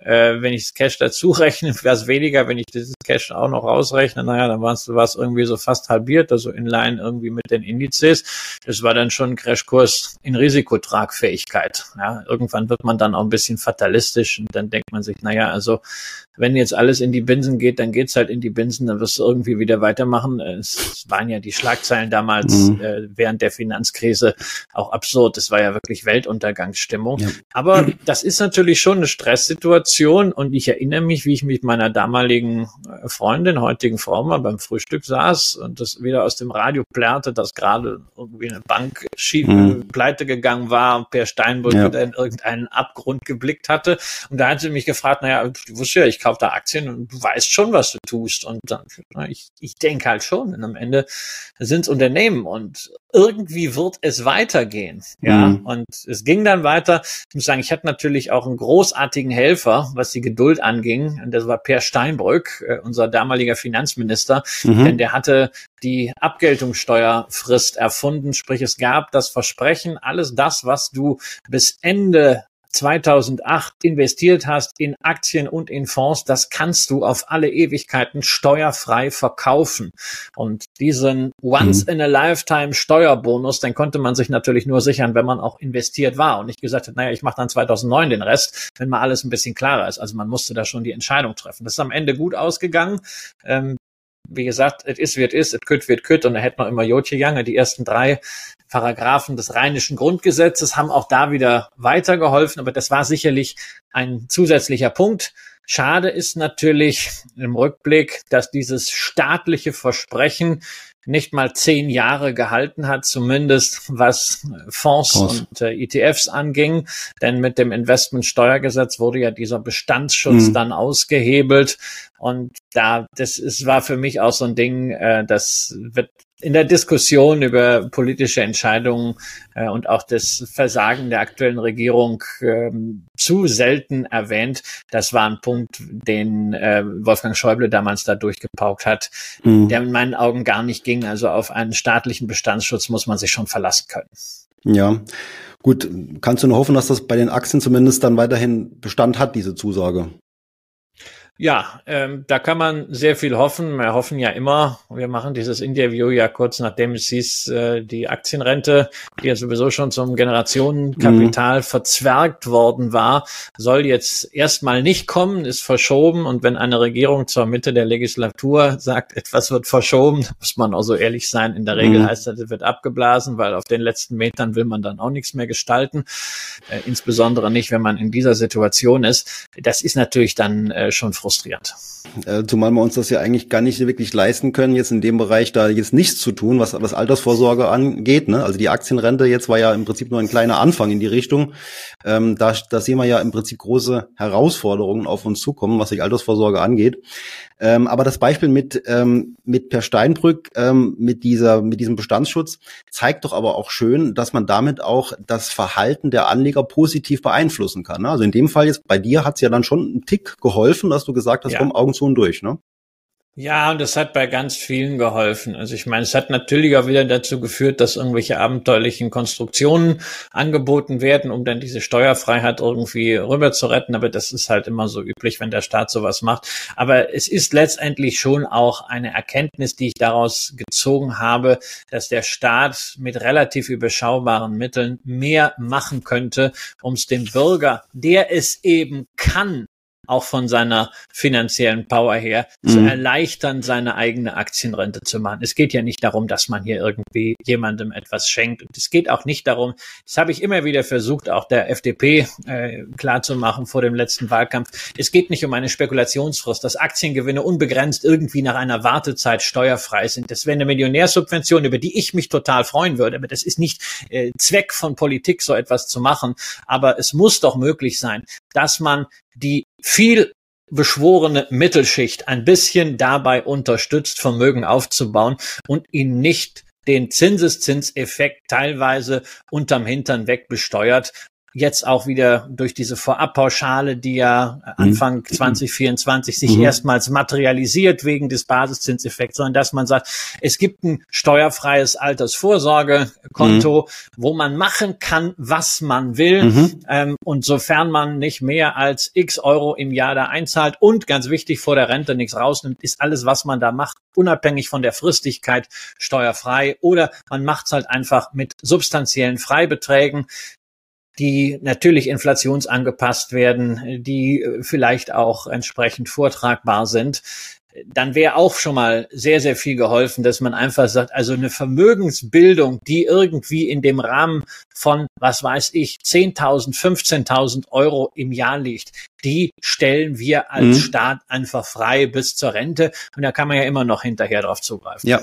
Speaker 2: äh, wenn ich das Cash dazu rechne, wäre es weniger. Wenn ich dieses Cash auch noch rausrechne, naja, dann war es irgendwie so fast halbiert, also in line irgendwie mit den Indizes. Das war dann schon ein Crashkurs in Risikotragfähigkeit. Ja, irgendwann wird man dann auch ein bisschen fatalistisch und dann denkt man sich, naja, also wenn jetzt alles in die Binsen geht, dann geht's halt in die Binsen, dann wirst du irgendwie wieder weitermachen. Es waren ja die Schlagzeilen damals mhm. äh, während der Finanzkrise auch absurd. Es war ja wirklich Weltuntergangsstimmung. Ja. Aber das ist natürlich schon eine Stresssituation und ich erinnere mich, wie ich mit meiner damaligen äh, Freundin, heutigen Frau mal beim Frühstück saß und das wieder aus dem Radio plärrte, dass gerade irgendwie eine Bank schief mhm. pleite gegangen war und Per Steinbrück ja. wieder in irgendeinen Abgrund geblickt hatte. Und da hat sie mich gefragt, naja, du wusstest ja, ich kauf da Aktien und du weißt schon, was du tust. Und dann, ich, ich denke halt schon. Und am Ende sind es Unternehmen und irgendwie wird es weitergehen. Ja, mhm. und es ging dann weiter. Ich muss sagen, ich hatte natürlich auch einen großartigen Helfer, was die Geduld anging. Und das war Per Steinbrück, äh, unser damaliger Finanzminister, mhm. denn der hatte die Abgeltungssteuerfrist erfunden. Sprich, es gab das Versprechen, alles das, was du bis Ende 2008 investiert hast in Aktien und in Fonds, das kannst du auf alle Ewigkeiten steuerfrei verkaufen. Und diesen Once-in-a-Lifetime Steuerbonus, den konnte man sich natürlich nur sichern, wenn man auch investiert war und nicht gesagt hat, naja, ich mache dann 2009 den Rest, wenn mal alles ein bisschen klarer ist. Also man musste da schon die Entscheidung treffen. Das ist am Ende gut ausgegangen. Ähm, wie gesagt, es ist, wie es ist, es kütt, wird kütt, und da hätte man immer Jotje Jange. Die ersten drei Paragraphen des rheinischen Grundgesetzes haben auch da wieder weitergeholfen, aber das war sicherlich ein zusätzlicher Punkt. Schade ist natürlich im Rückblick, dass dieses staatliche Versprechen nicht mal zehn Jahre gehalten hat, zumindest was Fonds Fonds. und äh, ETFs anging. Denn mit dem Investmentsteuergesetz wurde ja dieser Bestandsschutz mhm. dann ausgehebelt. Und da, das ist, war für mich auch so ein Ding, äh, das wird in der Diskussion über politische Entscheidungen äh, und auch das Versagen der aktuellen Regierung ähm, zu selten erwähnt. Das war ein Punkt, den äh, Wolfgang Schäuble damals da durchgepaukt hat, mhm. der in meinen Augen gar nicht ging. Also auf einen staatlichen Bestandsschutz muss man sich schon verlassen können.
Speaker 1: Ja. Gut, kannst du nur hoffen, dass das bei den Aktien zumindest dann weiterhin Bestand hat, diese Zusage?
Speaker 2: Ja, ähm, da kann man sehr viel hoffen. Wir hoffen ja immer, wir machen dieses Interview ja kurz nachdem es hieß, äh, die Aktienrente, die ja sowieso schon zum Generationenkapital mhm. verzwergt worden war, soll jetzt erstmal nicht kommen, ist verschoben. Und wenn eine Regierung zur Mitte der Legislatur sagt, etwas wird verschoben, muss man auch so ehrlich sein. In der Regel mhm. heißt das, es wird abgeblasen, weil auf den letzten Metern will man dann auch nichts mehr gestalten. Äh, insbesondere nicht, wenn man in dieser Situation ist. Das ist natürlich dann äh, schon frustrierend frustrierend.
Speaker 1: Äh, zumal wir uns das ja eigentlich gar nicht wirklich leisten können, jetzt in dem Bereich da jetzt nichts zu tun, was, was Altersvorsorge angeht. Ne? Also die Aktienrente jetzt war ja im Prinzip nur ein kleiner Anfang in die Richtung. Ähm, da, da sehen wir ja im Prinzip große Herausforderungen auf uns zukommen, was sich Altersvorsorge angeht. Ähm, aber das Beispiel mit, ähm, mit Per Steinbrück, ähm, mit, dieser, mit diesem Bestandsschutz, zeigt doch aber auch schön, dass man damit auch das Verhalten der Anleger positiv beeinflussen kann. Ne? Also in dem Fall jetzt bei dir hat's ja dann schon einen Tick geholfen, dass du gesagt hast, ja. komm Augen zu und durch. Ne?
Speaker 2: Ja, und das hat bei ganz vielen geholfen. Also ich meine, es hat natürlich auch wieder dazu geführt, dass irgendwelche abenteuerlichen Konstruktionen angeboten werden, um dann diese Steuerfreiheit irgendwie rüber zu retten. Aber das ist halt immer so üblich, wenn der Staat sowas macht. Aber es ist letztendlich schon auch eine Erkenntnis, die ich daraus gezogen habe, dass der Staat mit relativ überschaubaren Mitteln mehr machen könnte, um es dem Bürger, der es eben kann, auch von seiner finanziellen Power her, mhm. zu erleichtern, seine eigene Aktienrente zu machen. Es geht ja nicht darum, dass man hier irgendwie jemandem etwas schenkt. Und es geht auch nicht darum, das habe ich immer wieder versucht, auch der FDP äh, klarzumachen vor dem letzten Wahlkampf. Es geht nicht um eine Spekulationsfrist, dass Aktiengewinne unbegrenzt irgendwie nach einer Wartezeit steuerfrei sind. Das wäre eine Millionärsubvention, über die ich mich total freuen würde. Aber das ist nicht äh, Zweck von Politik, so etwas zu machen. Aber es muss doch möglich sein, dass man die viel beschworene Mittelschicht ein bisschen dabei unterstützt, Vermögen aufzubauen und ihn nicht den Zinseszinseffekt teilweise unterm Hintern wegbesteuert, jetzt auch wieder durch diese Vorabpauschale, die ja Anfang mhm. 2024 sich mhm. erstmals materialisiert wegen des Basiszinseffekts, sondern dass man sagt, es gibt ein steuerfreies Altersvorsorgekonto, mhm. wo man machen kann, was man will. Mhm. Ähm, und sofern man nicht mehr als x Euro im Jahr da einzahlt und ganz wichtig vor der Rente nichts rausnimmt, ist alles, was man da macht, unabhängig von der Fristigkeit steuerfrei oder man macht es halt einfach mit substanziellen Freibeträgen die natürlich inflationsangepasst werden, die äh, vielleicht auch entsprechend vortragbar sind dann wäre auch schon mal sehr, sehr viel geholfen, dass man einfach sagt, also eine Vermögensbildung, die irgendwie in dem Rahmen von, was weiß ich, 10.000, 15.000 Euro im Jahr liegt, die stellen wir als mhm. Staat einfach frei bis zur Rente. Und da kann man ja immer noch hinterher drauf zugreifen.
Speaker 1: Ja.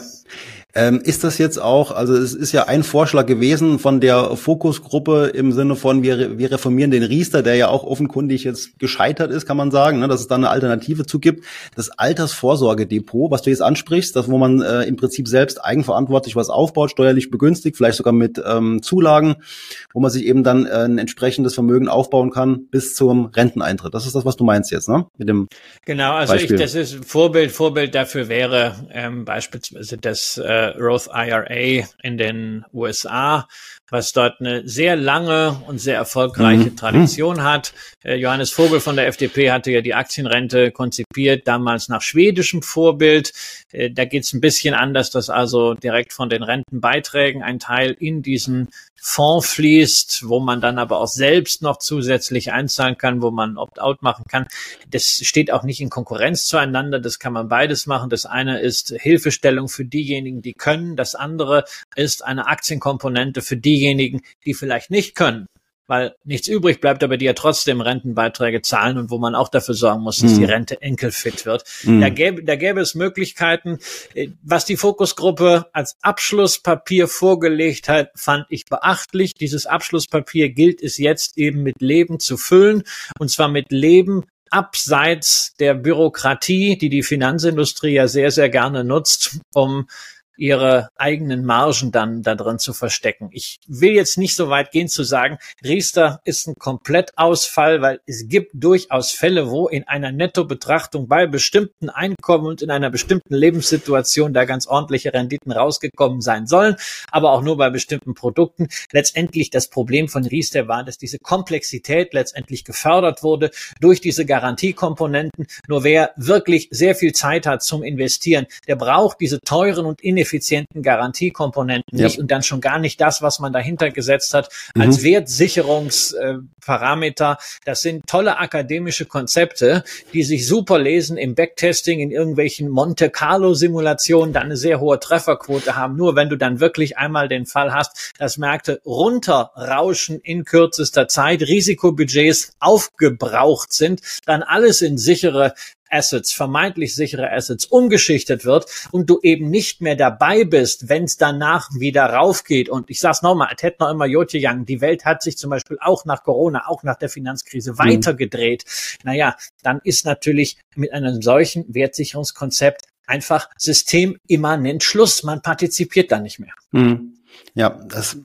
Speaker 1: Ähm, ist das jetzt auch, also es ist ja ein Vorschlag gewesen von der Fokusgruppe im Sinne von, wir, wir reformieren den Riester, der ja auch offenkundig jetzt gescheitert ist, kann man sagen, ne, dass es da eine Alternative zu gibt. Das Altersvorsorgedepot, was du jetzt ansprichst, das, wo man äh, im Prinzip selbst eigenverantwortlich was aufbaut, steuerlich begünstigt, vielleicht sogar mit ähm, Zulagen, wo man sich eben dann äh, ein entsprechendes Vermögen aufbauen kann bis zum Renteneintritt. Das ist das, was du meinst jetzt, ne?
Speaker 2: Mit dem genau, also Beispiel. ich, das ist Vorbild. Vorbild dafür wäre ähm, beispielsweise das äh, Roth IRA in den USA, was dort eine sehr lange und sehr erfolgreiche mhm. Tradition hat. Äh, Johannes Vogel von der FDP hatte ja die Aktienrente konzipiert, damals nach schwedischem Vorbild. Äh, da geht es ein bisschen anders, dass also direkt von den Rentenbeiträgen ein Teil in diesen Fonds fließt, wo man dann aber auch selbst noch zusätzlich einzahlen kann, wo man Opt-out machen kann. Das steht auch nicht in Konkurrenz zueinander. Das kann man beides machen. Das eine ist Hilfestellung für diejenigen, die können. Das andere ist eine Aktienkomponente für diejenigen, die vielleicht nicht können weil nichts übrig bleibt, aber die ja trotzdem Rentenbeiträge zahlen und wo man auch dafür sorgen muss, dass mhm. die Rente enkelfit wird. Mhm. Da, gäbe, da gäbe es Möglichkeiten. Äh, was die Fokusgruppe als Abschlusspapier vorgelegt hat, fand ich beachtlich. Dieses Abschlusspapier gilt es jetzt eben mit Leben zu füllen und zwar mit Leben abseits der Bürokratie, die die Finanzindustrie ja sehr, sehr gerne nutzt, um ihre eigenen Margen dann da drin zu verstecken. Ich will jetzt nicht so weit gehen zu sagen, Riester ist ein Komplettausfall, weil es gibt durchaus Fälle, wo in einer Nettobetrachtung bei bestimmten Einkommen und in einer bestimmten Lebenssituation da ganz ordentliche Renditen rausgekommen sein sollen, aber auch nur bei bestimmten Produkten. Letztendlich das Problem von Riester war, dass diese Komplexität letztendlich gefördert wurde durch diese Garantiekomponenten. Nur wer wirklich sehr viel Zeit hat zum Investieren, der braucht diese teuren und ineffizienten ineffizienten Garantiekomponenten ja. nicht und dann schon gar nicht das, was man dahinter gesetzt hat als mhm. Wertsicherungsparameter. Das sind tolle akademische Konzepte, die sich super lesen im Backtesting, in irgendwelchen Monte Carlo Simulationen, dann eine sehr hohe Trefferquote haben. Nur wenn du dann wirklich einmal den Fall hast, dass Märkte runterrauschen in kürzester Zeit, Risikobudgets aufgebraucht sind, dann alles in sichere Assets, vermeintlich sichere Assets umgeschichtet wird und du eben nicht mehr dabei bist, wenn es danach wieder raufgeht. Und ich sag's nochmal, es hätte noch immer Jotje Young, die Welt hat sich zum Beispiel auch nach Corona, auch nach der Finanzkrise mhm. weitergedreht. Naja, dann ist natürlich mit einem solchen Wertsicherungskonzept einfach systemimmanent Schluss. Man partizipiert da nicht mehr.
Speaker 1: Mhm. Ja, das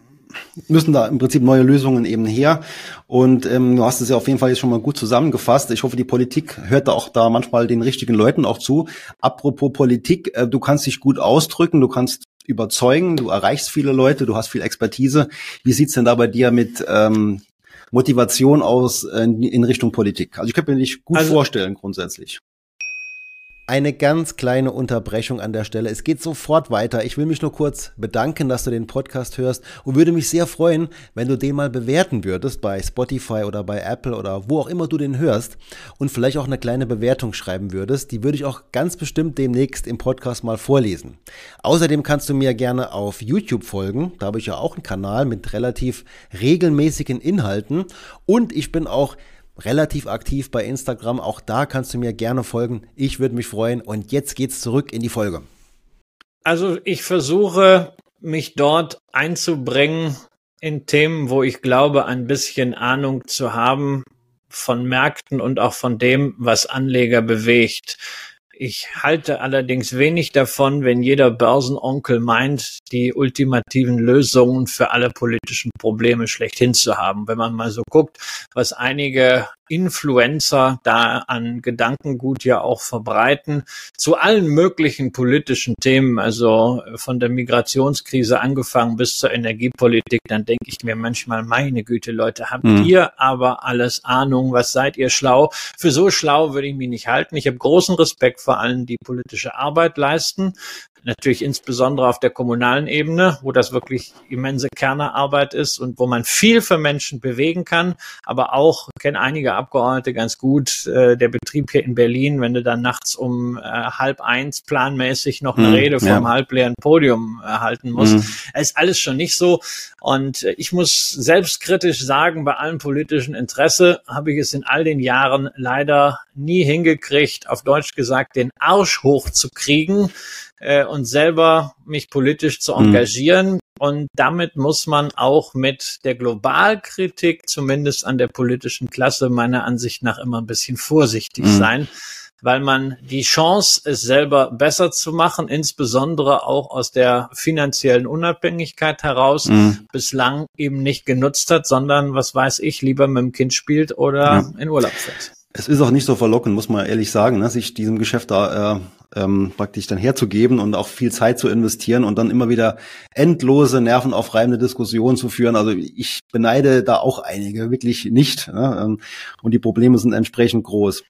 Speaker 1: müssen da im Prinzip neue Lösungen eben her. Und ähm, du hast es ja auf jeden Fall jetzt schon mal gut zusammengefasst. Ich hoffe, die Politik hört da auch da manchmal den richtigen Leuten auch zu. Apropos Politik, äh, du kannst dich gut ausdrücken, du kannst überzeugen, du erreichst viele Leute, du hast viel Expertise. Wie sieht's denn da bei dir mit ähm, Motivation aus äh, in Richtung Politik? Also ich könnte mir dich gut also, vorstellen grundsätzlich. Eine ganz kleine Unterbrechung an der Stelle. Es geht sofort weiter. Ich will mich nur kurz bedanken, dass du den Podcast hörst und würde mich sehr freuen, wenn du den mal bewerten würdest bei Spotify oder bei Apple oder wo auch immer du den hörst und vielleicht auch eine kleine Bewertung schreiben würdest. Die würde ich auch ganz bestimmt demnächst im Podcast mal vorlesen. Außerdem kannst du mir gerne auf YouTube folgen. Da habe ich ja auch einen Kanal mit relativ regelmäßigen Inhalten und ich bin auch relativ aktiv bei Instagram. Auch da kannst du mir gerne folgen. Ich würde mich freuen. Und jetzt geht's zurück in die Folge.
Speaker 2: Also ich versuche mich dort einzubringen in Themen, wo ich glaube, ein bisschen Ahnung zu haben von Märkten und auch von dem, was Anleger bewegt. Ich halte allerdings wenig davon, wenn jeder Börsenonkel meint, die ultimativen Lösungen für alle politischen Probleme schlechthin zu haben. Wenn man mal so guckt, was einige Influencer da an Gedankengut ja auch verbreiten zu allen möglichen politischen Themen, also von der Migrationskrise angefangen bis zur Energiepolitik, dann denke ich mir manchmal, meine Güte, Leute, habt mhm. ihr aber alles Ahnung, was seid ihr schlau? Für so schlau würde ich mich nicht halten. Ich habe großen Respekt vor allen, die politische Arbeit leisten natürlich insbesondere auf der kommunalen Ebene, wo das wirklich immense Kernerarbeit ist und wo man viel für Menschen bewegen kann, aber auch kenne einige Abgeordnete ganz gut, äh, der Betrieb hier in Berlin, wenn du dann nachts um äh, halb eins planmäßig noch eine mhm, Rede ja. vom halbleeren Podium erhalten musst, mhm. ist alles schon nicht so und äh, ich muss selbstkritisch sagen, bei allem politischen Interesse habe ich es in all den Jahren leider nie hingekriegt, auf Deutsch gesagt, den Arsch hochzukriegen, äh, und selber mich politisch zu mhm. engagieren. Mhm. Und damit muss man auch mit der Globalkritik, zumindest an der politischen Klasse, meiner Ansicht nach immer ein bisschen vorsichtig mhm. sein, weil man die Chance, es selber besser zu machen, insbesondere auch aus der finanziellen Unabhängigkeit heraus, mhm. bislang eben nicht genutzt hat, sondern, was weiß ich, lieber mit dem Kind spielt oder ja. in Urlaub fährt.
Speaker 1: Es ist auch nicht so verlockend, muss man ehrlich sagen, ne, sich diesem Geschäft da äh, ähm, praktisch dann herzugeben und auch viel Zeit zu investieren und dann immer wieder endlose, nervenaufreibende Diskussionen zu führen. Also ich beneide da auch einige, wirklich nicht. Ne? Ähm, und die Probleme sind entsprechend groß.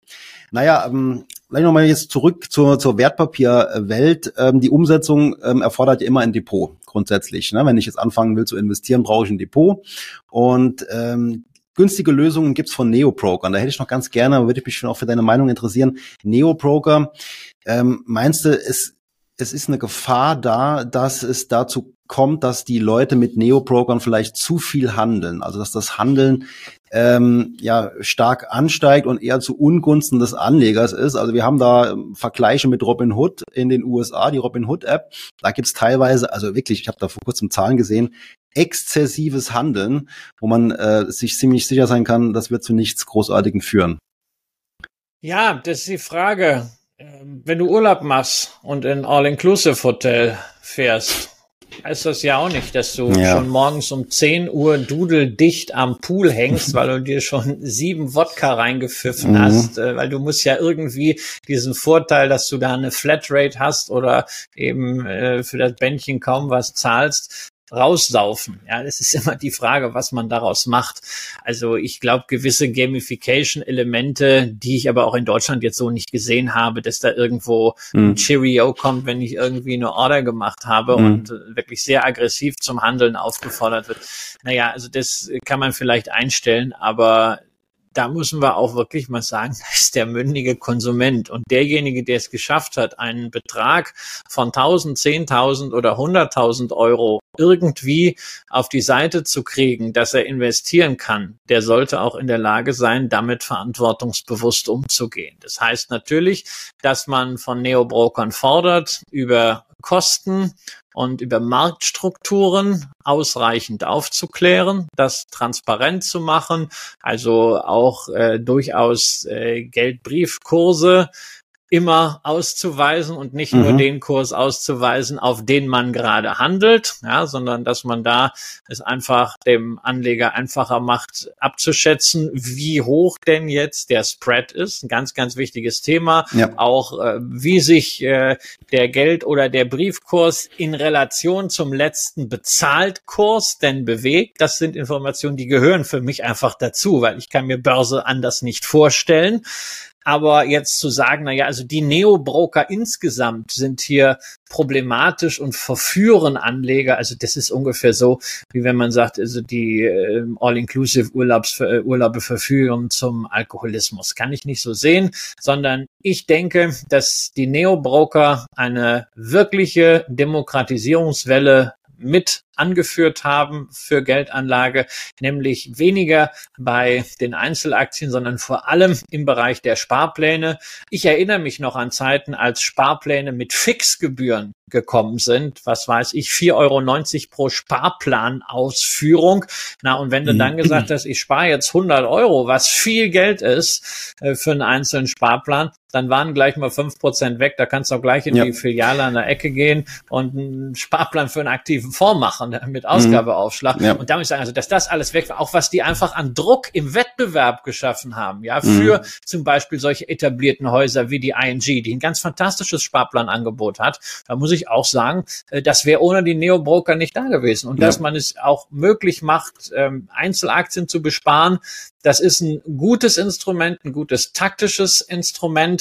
Speaker 1: Naja, ähm, vielleicht nochmal jetzt zurück zur, zur Wertpapierwelt. Ähm, die Umsetzung ähm, erfordert ja immer ein Depot grundsätzlich. Ne? Wenn ich jetzt anfangen will zu investieren, brauche ich ein Depot. Und ähm, günstige Lösungen gibt's von Neobroker. Und da hätte ich noch ganz gerne, würde ich mich schon auch für deine Meinung interessieren. Neobroker, ähm, meinst du, es, es ist eine Gefahr da, dass es dazu kommt, dass die Leute mit Neobrokern vielleicht zu viel handeln, also dass das Handeln ähm, ja stark ansteigt und eher zu Ungunsten des Anlegers ist. Also wir haben da ähm, Vergleiche mit Robinhood in den USA, die Robinhood App. Da gibt's teilweise, also wirklich, ich habe da vor kurzem Zahlen gesehen, exzessives Handeln, wo man äh, sich ziemlich sicher sein kann, das wird zu nichts Großartigem führen.
Speaker 2: Ja, das ist die Frage. Ähm, wenn du Urlaub machst und in All-Inclusive-Hotel fährst, heißt das ja auch nicht, dass du ja. schon morgens um 10 Uhr dudeldicht am Pool hängst, weil du dir schon sieben Wodka reingepfiffen mhm. hast, äh, weil du musst ja irgendwie diesen Vorteil, dass du da eine Flatrate hast oder eben äh, für das Bändchen kaum was zahlst, raussaufen. Ja, das ist immer die Frage, was man daraus macht. Also ich glaube, gewisse Gamification-Elemente, die ich aber auch in Deutschland jetzt so nicht gesehen habe, dass da irgendwo mhm. ein Cheerio kommt, wenn ich irgendwie eine Order gemacht habe mhm. und wirklich sehr aggressiv zum Handeln aufgefordert wird. Naja, also das kann man vielleicht einstellen, aber da müssen wir auch wirklich mal sagen, das ist der mündige Konsument. Und derjenige, der es geschafft hat, einen Betrag von 1000, 10.000 oder 100.000 Euro irgendwie auf die Seite zu kriegen, dass er investieren kann, der sollte auch in der Lage sein, damit verantwortungsbewusst umzugehen. Das heißt natürlich, dass man von Neobrokern fordert, über Kosten und über Marktstrukturen ausreichend aufzuklären, das transparent zu machen, also auch äh, durchaus äh, Geldbriefkurse immer auszuweisen und nicht mhm. nur den Kurs auszuweisen, auf den man gerade handelt, ja, sondern dass man da es einfach dem Anleger einfacher macht, abzuschätzen, wie hoch denn jetzt der Spread ist. Ein ganz, ganz wichtiges Thema. Ja. Auch äh, wie sich äh, der Geld- oder der Briefkurs in Relation zum letzten Bezahltkurs denn bewegt. Das sind Informationen, die gehören für mich einfach dazu, weil ich kann mir Börse anders nicht vorstellen. Aber jetzt zu sagen, na ja, also die Neo-Broker insgesamt sind hier problematisch und verführen Anleger. Also das ist ungefähr so, wie wenn man sagt, also die äh, All-Inclusive äh, Urlaube verführen zum Alkoholismus. Kann ich nicht so sehen, sondern ich denke, dass die Neo-Broker eine wirkliche Demokratisierungswelle mit angeführt haben für Geldanlage, nämlich weniger bei den Einzelaktien, sondern vor allem im Bereich der Sparpläne. Ich erinnere mich noch an Zeiten, als Sparpläne mit Fixgebühren gekommen sind. Was weiß ich, 4,90 Euro pro Sparplanausführung. Na, und wenn du dann mhm. gesagt hast, ich spare jetzt 100 Euro, was viel Geld ist äh, für einen einzelnen Sparplan, dann waren gleich mal fünf Prozent weg. Da kannst du auch gleich in ja. die Filiale an der Ecke gehen und einen Sparplan für einen aktiven Fonds machen mit Ausgabeaufschlag. Mhm. Ja. Und da muss ich sagen, also, dass das alles weg war, auch was die einfach an Druck im Wettbewerb geschaffen haben, ja, für mhm. zum Beispiel solche etablierten Häuser wie die ING, die ein ganz fantastisches Sparplanangebot hat. Da muss ich auch sagen, äh, das wäre ohne die Neo-Broker nicht da gewesen. Und ja. dass man es auch möglich macht, ähm, Einzelaktien zu besparen, das ist ein gutes Instrument, ein gutes taktisches Instrument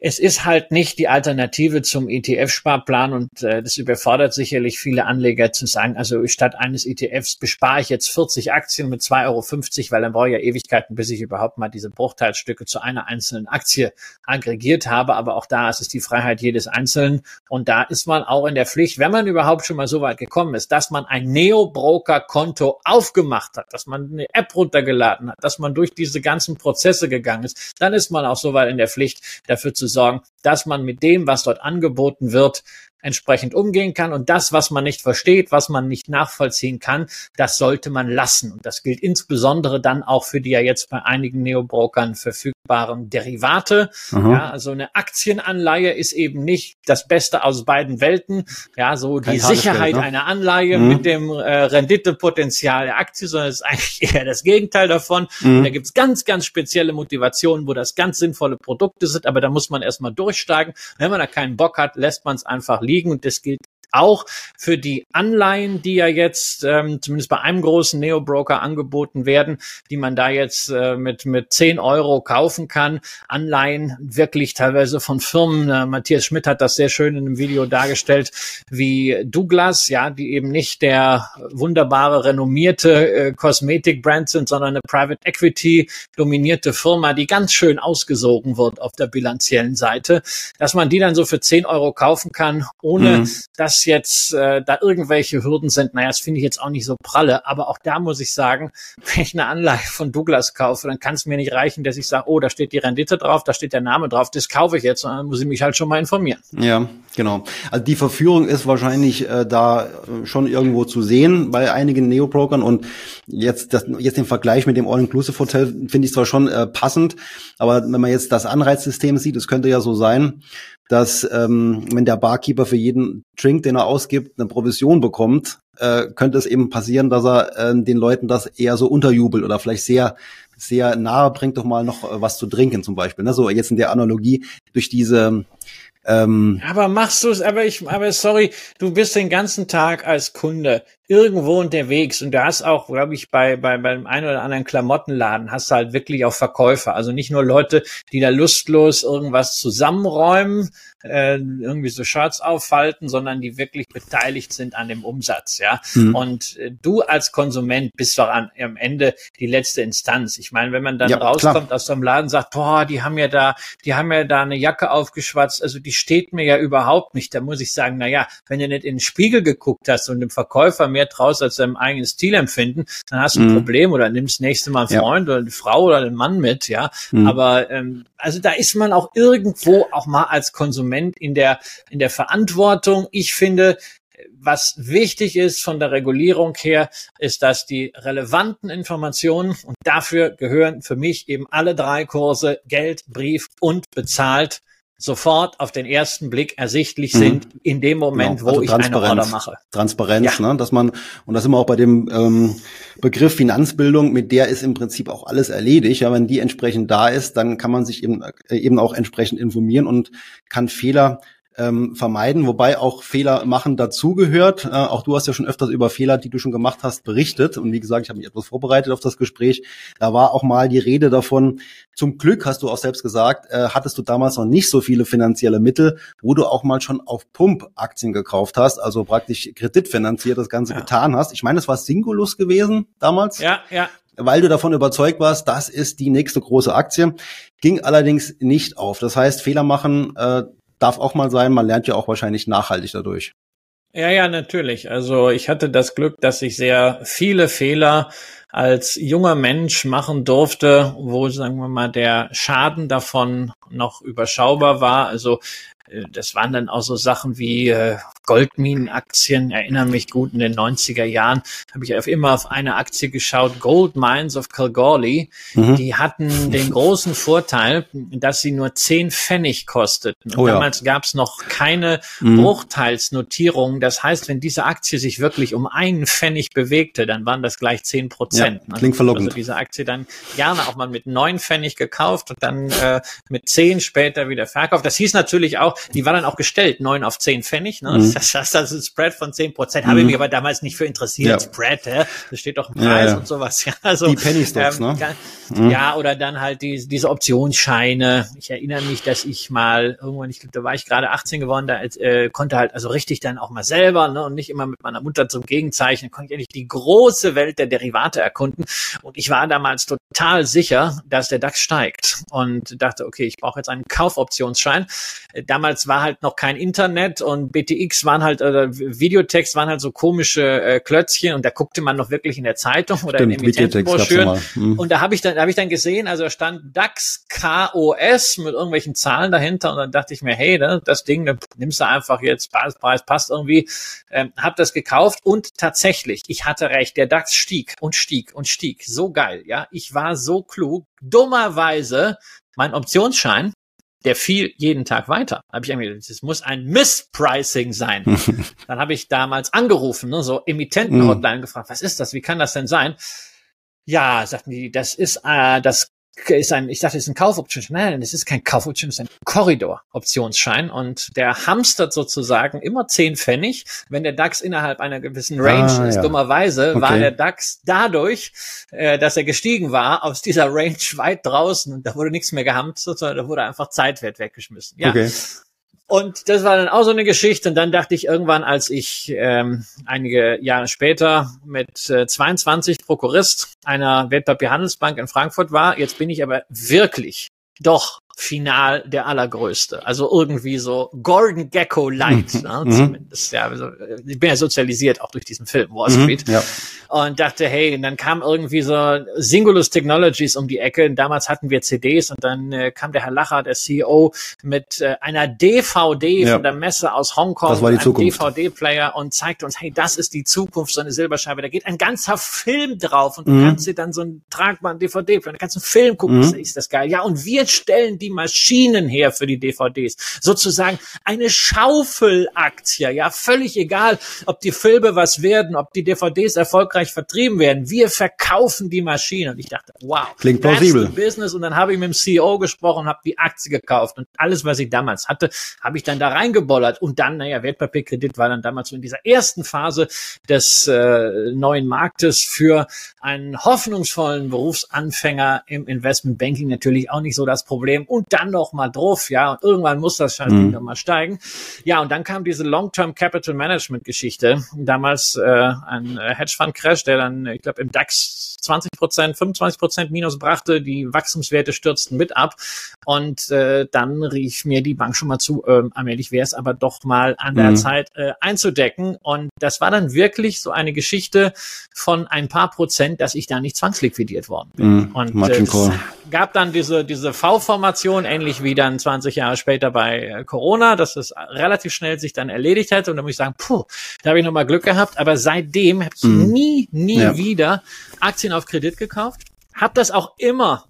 Speaker 2: es ist halt nicht die Alternative zum ETF-Sparplan und äh, das überfordert sicherlich viele Anleger zu sagen, also statt eines ETFs bespare ich jetzt 40 Aktien mit 2,50 Euro, weil dann brauche ich ja Ewigkeiten, bis ich überhaupt mal diese Bruchteilstücke zu einer einzelnen Aktie aggregiert habe. Aber auch da ist es die Freiheit jedes Einzelnen und da ist man auch in der Pflicht, wenn man überhaupt schon mal so weit gekommen ist, dass man ein Neo-Broker-Konto aufgemacht hat, dass man eine App runtergeladen hat, dass man durch diese ganzen Prozesse gegangen ist, dann ist man auch so weit in der Pflicht, dafür zu sorgen, dass man mit dem, was dort angeboten wird, entsprechend umgehen kann. Und das, was man nicht versteht, was man nicht nachvollziehen kann, das sollte man lassen. Und das gilt insbesondere dann auch für die ja jetzt bei einigen Neobrokern verfügbaren Derivate. Ja, also eine Aktienanleihe ist eben nicht das Beste aus beiden Welten. Ja, so Kein die Sicherheit ne? einer Anleihe mhm. mit dem äh, Renditepotenzial der Aktie, sondern es ist eigentlich eher das Gegenteil davon. Mhm. Da gibt's ganz, ganz spezielle Motivationen, wo das ganz sinnvolle Produkte sind, aber da muss man erstmal durchsteigen. Wenn man da keinen Bock hat, lässt man es einfach liegen und das gilt auch für die Anleihen, die ja jetzt ähm, zumindest bei einem großen Neo-Broker angeboten werden, die man da jetzt äh, mit, mit 10 Euro kaufen kann. Anleihen wirklich teilweise von Firmen. Äh, Matthias Schmidt hat das sehr schön in einem Video dargestellt, wie Douglas, ja, die eben nicht der wunderbare, renommierte äh, Kosmetik-Brand sind, sondern eine Private Equity dominierte Firma, die ganz schön ausgesogen wird auf der bilanziellen Seite, dass man die dann so für 10 Euro kaufen kann, ohne mhm. dass jetzt äh, da irgendwelche Hürden sind, naja, das finde ich jetzt auch nicht so pralle. Aber auch da muss ich sagen, wenn ich eine Anleihe von Douglas kaufe, dann kann es mir nicht reichen, dass ich sage, oh, da steht die Rendite drauf, da steht der Name drauf, das kaufe ich jetzt, sondern muss ich mich halt schon mal informieren.
Speaker 1: Ja, genau. Also die Verführung ist wahrscheinlich äh, da äh, schon irgendwo zu sehen bei einigen Neobrokern und jetzt das, jetzt den Vergleich mit dem All-Inclusive Hotel finde ich zwar schon äh, passend, aber wenn man jetzt das Anreizsystem sieht, es könnte ja so sein, dass ähm, wenn der Barkeeper für jeden Drink, den er ausgibt, eine Provision bekommt, äh, könnte es eben passieren, dass er äh, den Leuten das eher so unterjubelt oder vielleicht sehr sehr nahe bringt, doch mal noch äh, was zu trinken zum Beispiel. Ne? So jetzt in der Analogie durch diese
Speaker 2: ähm, aber machst du es, aber ich, aber sorry, du bist den ganzen Tag als Kunde irgendwo unterwegs und du hast auch, glaube ich, bei, bei, beim einen oder anderen Klamottenladen hast du halt wirklich auch Verkäufer. Also nicht nur Leute, die da lustlos irgendwas zusammenräumen, äh, irgendwie so Shirts auffalten, sondern die wirklich beteiligt sind an dem Umsatz, ja. Mhm. Und äh, du als Konsument bist doch an, am Ende die letzte Instanz. Ich meine, wenn man dann ja, rauskommt klar. aus so einem Laden sagt, boah, die haben ja da, die haben ja da eine Jacke aufgeschwatzt, also die steht mir ja überhaupt nicht. Da muss ich sagen, na ja, wenn du nicht in den Spiegel geguckt hast und dem Verkäufer mehr traust als deinem eigenen Stilempfinden, dann hast du ein mhm. Problem oder nimmst nächste Mal einen Freund ja. oder eine Frau oder einen Mann mit, ja. Mhm. Aber ähm, also da ist man auch irgendwo auch mal als Konsument in der in der Verantwortung. Ich finde, was wichtig ist von der Regulierung her, ist, dass die relevanten Informationen, und dafür gehören für mich eben alle drei Kurse, Geld, Brief und bezahlt, sofort auf den ersten Blick ersichtlich mhm. sind in dem Moment, genau. also wo ich eine Order mache.
Speaker 1: Transparenz, ja. ne? dass man, und das immer auch bei dem ähm, Begriff Finanzbildung, mit der ist im Prinzip auch alles erledigt. Ja, wenn die entsprechend da ist, dann kann man sich eben, äh, eben auch entsprechend informieren und kann Fehler ähm, vermeiden, wobei auch Fehler machen dazugehört. Äh, auch du hast ja schon öfters über Fehler, die du schon gemacht hast, berichtet. Und wie gesagt, ich habe mich etwas vorbereitet auf das Gespräch. Da war auch mal die Rede davon. Zum Glück hast du auch selbst gesagt, äh, hattest du damals noch nicht so viele finanzielle Mittel, wo du auch mal schon auf Pump Aktien gekauft hast, also praktisch kreditfinanziert das Ganze ja. getan hast. Ich meine, das war Singulus gewesen damals.
Speaker 2: Ja, ja
Speaker 1: weil du davon überzeugt warst, das ist die nächste große Aktie. Ging allerdings nicht auf. Das heißt, Fehler machen, äh, darf auch mal sein. Man lernt ja auch wahrscheinlich nachhaltig dadurch.
Speaker 2: Ja, ja, natürlich. Also ich hatte das Glück, dass ich sehr viele Fehler als junger Mensch machen durfte, wo, sagen wir mal, der Schaden davon noch überschaubar war. Also äh, das waren dann auch so Sachen wie äh, Goldminenaktien, erinnern mich gut, in den 90er Jahren habe ich immer auf eine Aktie geschaut, Gold Mines of Kalgoorlie. Mhm. Die hatten den großen Vorteil, dass sie nur 10 Pfennig kosteten. Oh, damals ja. gab es noch keine mhm. Bruchteilsnotierung. Das heißt, wenn diese Aktie sich wirklich um einen Pfennig bewegte, dann waren das gleich 10 Prozent.
Speaker 1: Ja, klingt verlockend.
Speaker 2: Also diese Aktie dann gerne auch mal mit 9 Pfennig gekauft und dann äh, mit 10 später wieder verkauft. Das hieß natürlich auch, die war dann auch gestellt, 9 auf 10 Pfennig. Ne? Mhm. Das heißt also ein Spread von 10 Prozent. Mhm. Habe ich mich aber damals nicht für interessiert. Ja. Spread, hä? das steht doch im Preis ja, und sowas. Ja, also,
Speaker 1: die Penny Stocks, ähm,
Speaker 2: ne? Mhm. Ja, oder dann halt die, diese Optionsscheine. Ich erinnere mich, dass ich mal irgendwann, ich glaube, da war ich gerade 18 geworden, da äh, konnte halt also richtig dann auch mal selber ne, und nicht immer mit meiner Mutter zum Gegenzeichnen, konnte ich endlich die große Welt der Derivate erkunden. Und ich war damals total sicher, dass der DAX steigt und dachte, okay, ich brauche jetzt einen Kaufoptionsschein. Damals war halt noch kein Internet und BTX waren halt, oder Videotext waren halt so komische äh, Klötzchen und da guckte man noch wirklich in der Zeitung oder Stimmt, in Emittentenbroschüren. Mhm. Und da habe ich dann, da habe ich dann gesehen, also da stand DAX KOS mit irgendwelchen Zahlen dahinter und dann dachte ich mir, hey, ne, das Ding, da nimmst du einfach jetzt, Preis, Preis passt irgendwie, ähm, hab das gekauft und tatsächlich, ich hatte recht, der DAX stieg und stieg und stieg. So geil, ja. Ich war so klug. Dummerweise, mein Optionsschein, der fiel jeden Tag weiter. Habe ich irgendwie, es muss ein Misspricing sein. Dann habe ich damals angerufen, ne, so Emittenten-Hotline gefragt, was ist das? Wie kann das denn sein? Ja, sagten die, das ist äh, das ist ein, ich dachte, es ist ein Kaufoptionsschein. Nein, es ist kein Kaufoption, es ist ein Korridor-Optionsschein und der hamstert sozusagen immer zehn Pfennig. Wenn der DAX innerhalb einer gewissen Range ah, ist, ja. dummerweise okay. war der DAX dadurch, äh, dass er gestiegen war, aus dieser Range weit draußen und da wurde nichts mehr gehamstert, sondern da wurde einfach Zeitwert weggeschmissen. Ja. Okay. Und das war dann auch so eine Geschichte. Und dann dachte ich irgendwann, als ich ähm, einige Jahre später mit äh, 22 Prokurist einer Wertpapierhandelsbank in Frankfurt war, jetzt bin ich aber wirklich doch final der allergrößte. Also irgendwie so Gordon Gecko Light, mhm. ne, mhm. zumindest. Ja, also ich bin ja sozialisiert auch durch diesen Film Wall mhm. Street. Mhm, ja. Und dachte, hey, und dann kam irgendwie so Singulus Technologies um die Ecke. Und damals hatten wir CDs und dann äh, kam der Herr Lacher, der CEO, mit äh, einer DVD ja. von der Messe aus Hongkong,
Speaker 1: das war die einem
Speaker 2: DVD-Player und zeigte uns, hey, das ist die Zukunft, so eine Silberscheibe. Da geht ein ganzer Film drauf und du mhm. kannst dir dann so einen tragbaren DVD-Player, da kannst du einen Film gucken, mhm. ist das geil. Ja, und wir stellen die die Maschinen her für die DVDs. Sozusagen eine Schaufelaktie. Ja, völlig egal, ob die Filme was werden, ob die DVDs erfolgreich vertrieben werden. Wir verkaufen die Maschinen. Und ich dachte, wow.
Speaker 1: Klingt plausibel.
Speaker 2: Business. Und dann habe ich mit dem CEO gesprochen, habe die Aktie gekauft. Und alles, was ich damals hatte, habe ich dann da reingebollert. Und dann, naja, Wertpapierkredit war dann damals so in dieser ersten Phase des äh, neuen Marktes für einen hoffnungsvollen Berufsanfänger im Investmentbanking natürlich auch nicht so das Problem. Und und dann noch mal drauf, ja, und irgendwann muss das Scheißding mhm. noch mal steigen. Ja, und dann kam diese Long-Term Capital Management Geschichte. Damals äh, ein äh, Hedgefund Crash, der dann, ich glaube, im DAX 20 Prozent, 25 Prozent Minus brachte, die Wachstumswerte stürzten mit ab. Und äh, dann rief mir die Bank schon mal zu, äh, allmählich wäre es aber doch mal an der mhm. Zeit äh, einzudecken. Und das war dann wirklich so eine Geschichte von ein paar Prozent, dass ich da nicht zwangsliquidiert worden bin. Mhm. Und äh, es gab dann diese, diese V-Formation, ähnlich wie dann 20 Jahre später bei äh, Corona, dass es relativ schnell sich dann erledigt hat. Und da muss ich sagen, puh, da habe ich nochmal Glück gehabt. Aber seitdem habe ich mhm. nie, nie ja. wieder Aktien auf Kredit gekauft. Hab das auch immer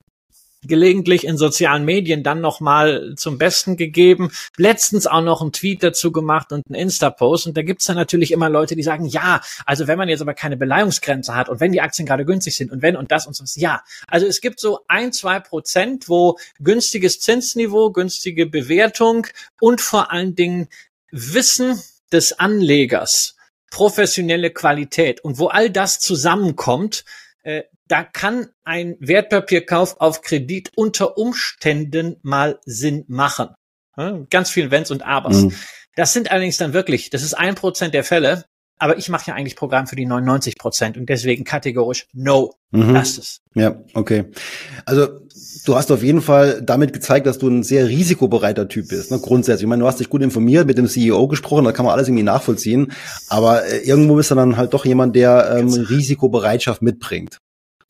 Speaker 2: gelegentlich in sozialen Medien dann nochmal zum Besten gegeben. Letztens auch noch einen Tweet dazu gemacht und einen Insta-Post. Und da gibt's dann natürlich immer Leute, die sagen, ja, also wenn man jetzt aber keine Beleihungsgrenze hat und wenn die Aktien gerade günstig sind und wenn und das und so, ja. Also es gibt so ein, zwei Prozent, wo günstiges Zinsniveau, günstige Bewertung und vor allen Dingen Wissen des Anlegers, professionelle Qualität und wo all das zusammenkommt, äh, da kann ein Wertpapierkauf auf Kredit unter Umständen mal Sinn machen. Ganz viel Wenns und Abers. Mhm. Das sind allerdings dann wirklich, das ist ein Prozent der Fälle, aber ich mache ja eigentlich Programm für die 99 Prozent und deswegen kategorisch No. Mhm. Lasst es.
Speaker 1: Ja, okay. Also du hast auf jeden Fall damit gezeigt, dass du ein sehr risikobereiter Typ bist. Ne? Grundsätzlich. Ich meine, du hast dich gut informiert, mit dem CEO gesprochen, da kann man alles irgendwie nachvollziehen. Aber äh, irgendwo bist du dann halt doch jemand, der ähm, Risikobereitschaft mitbringt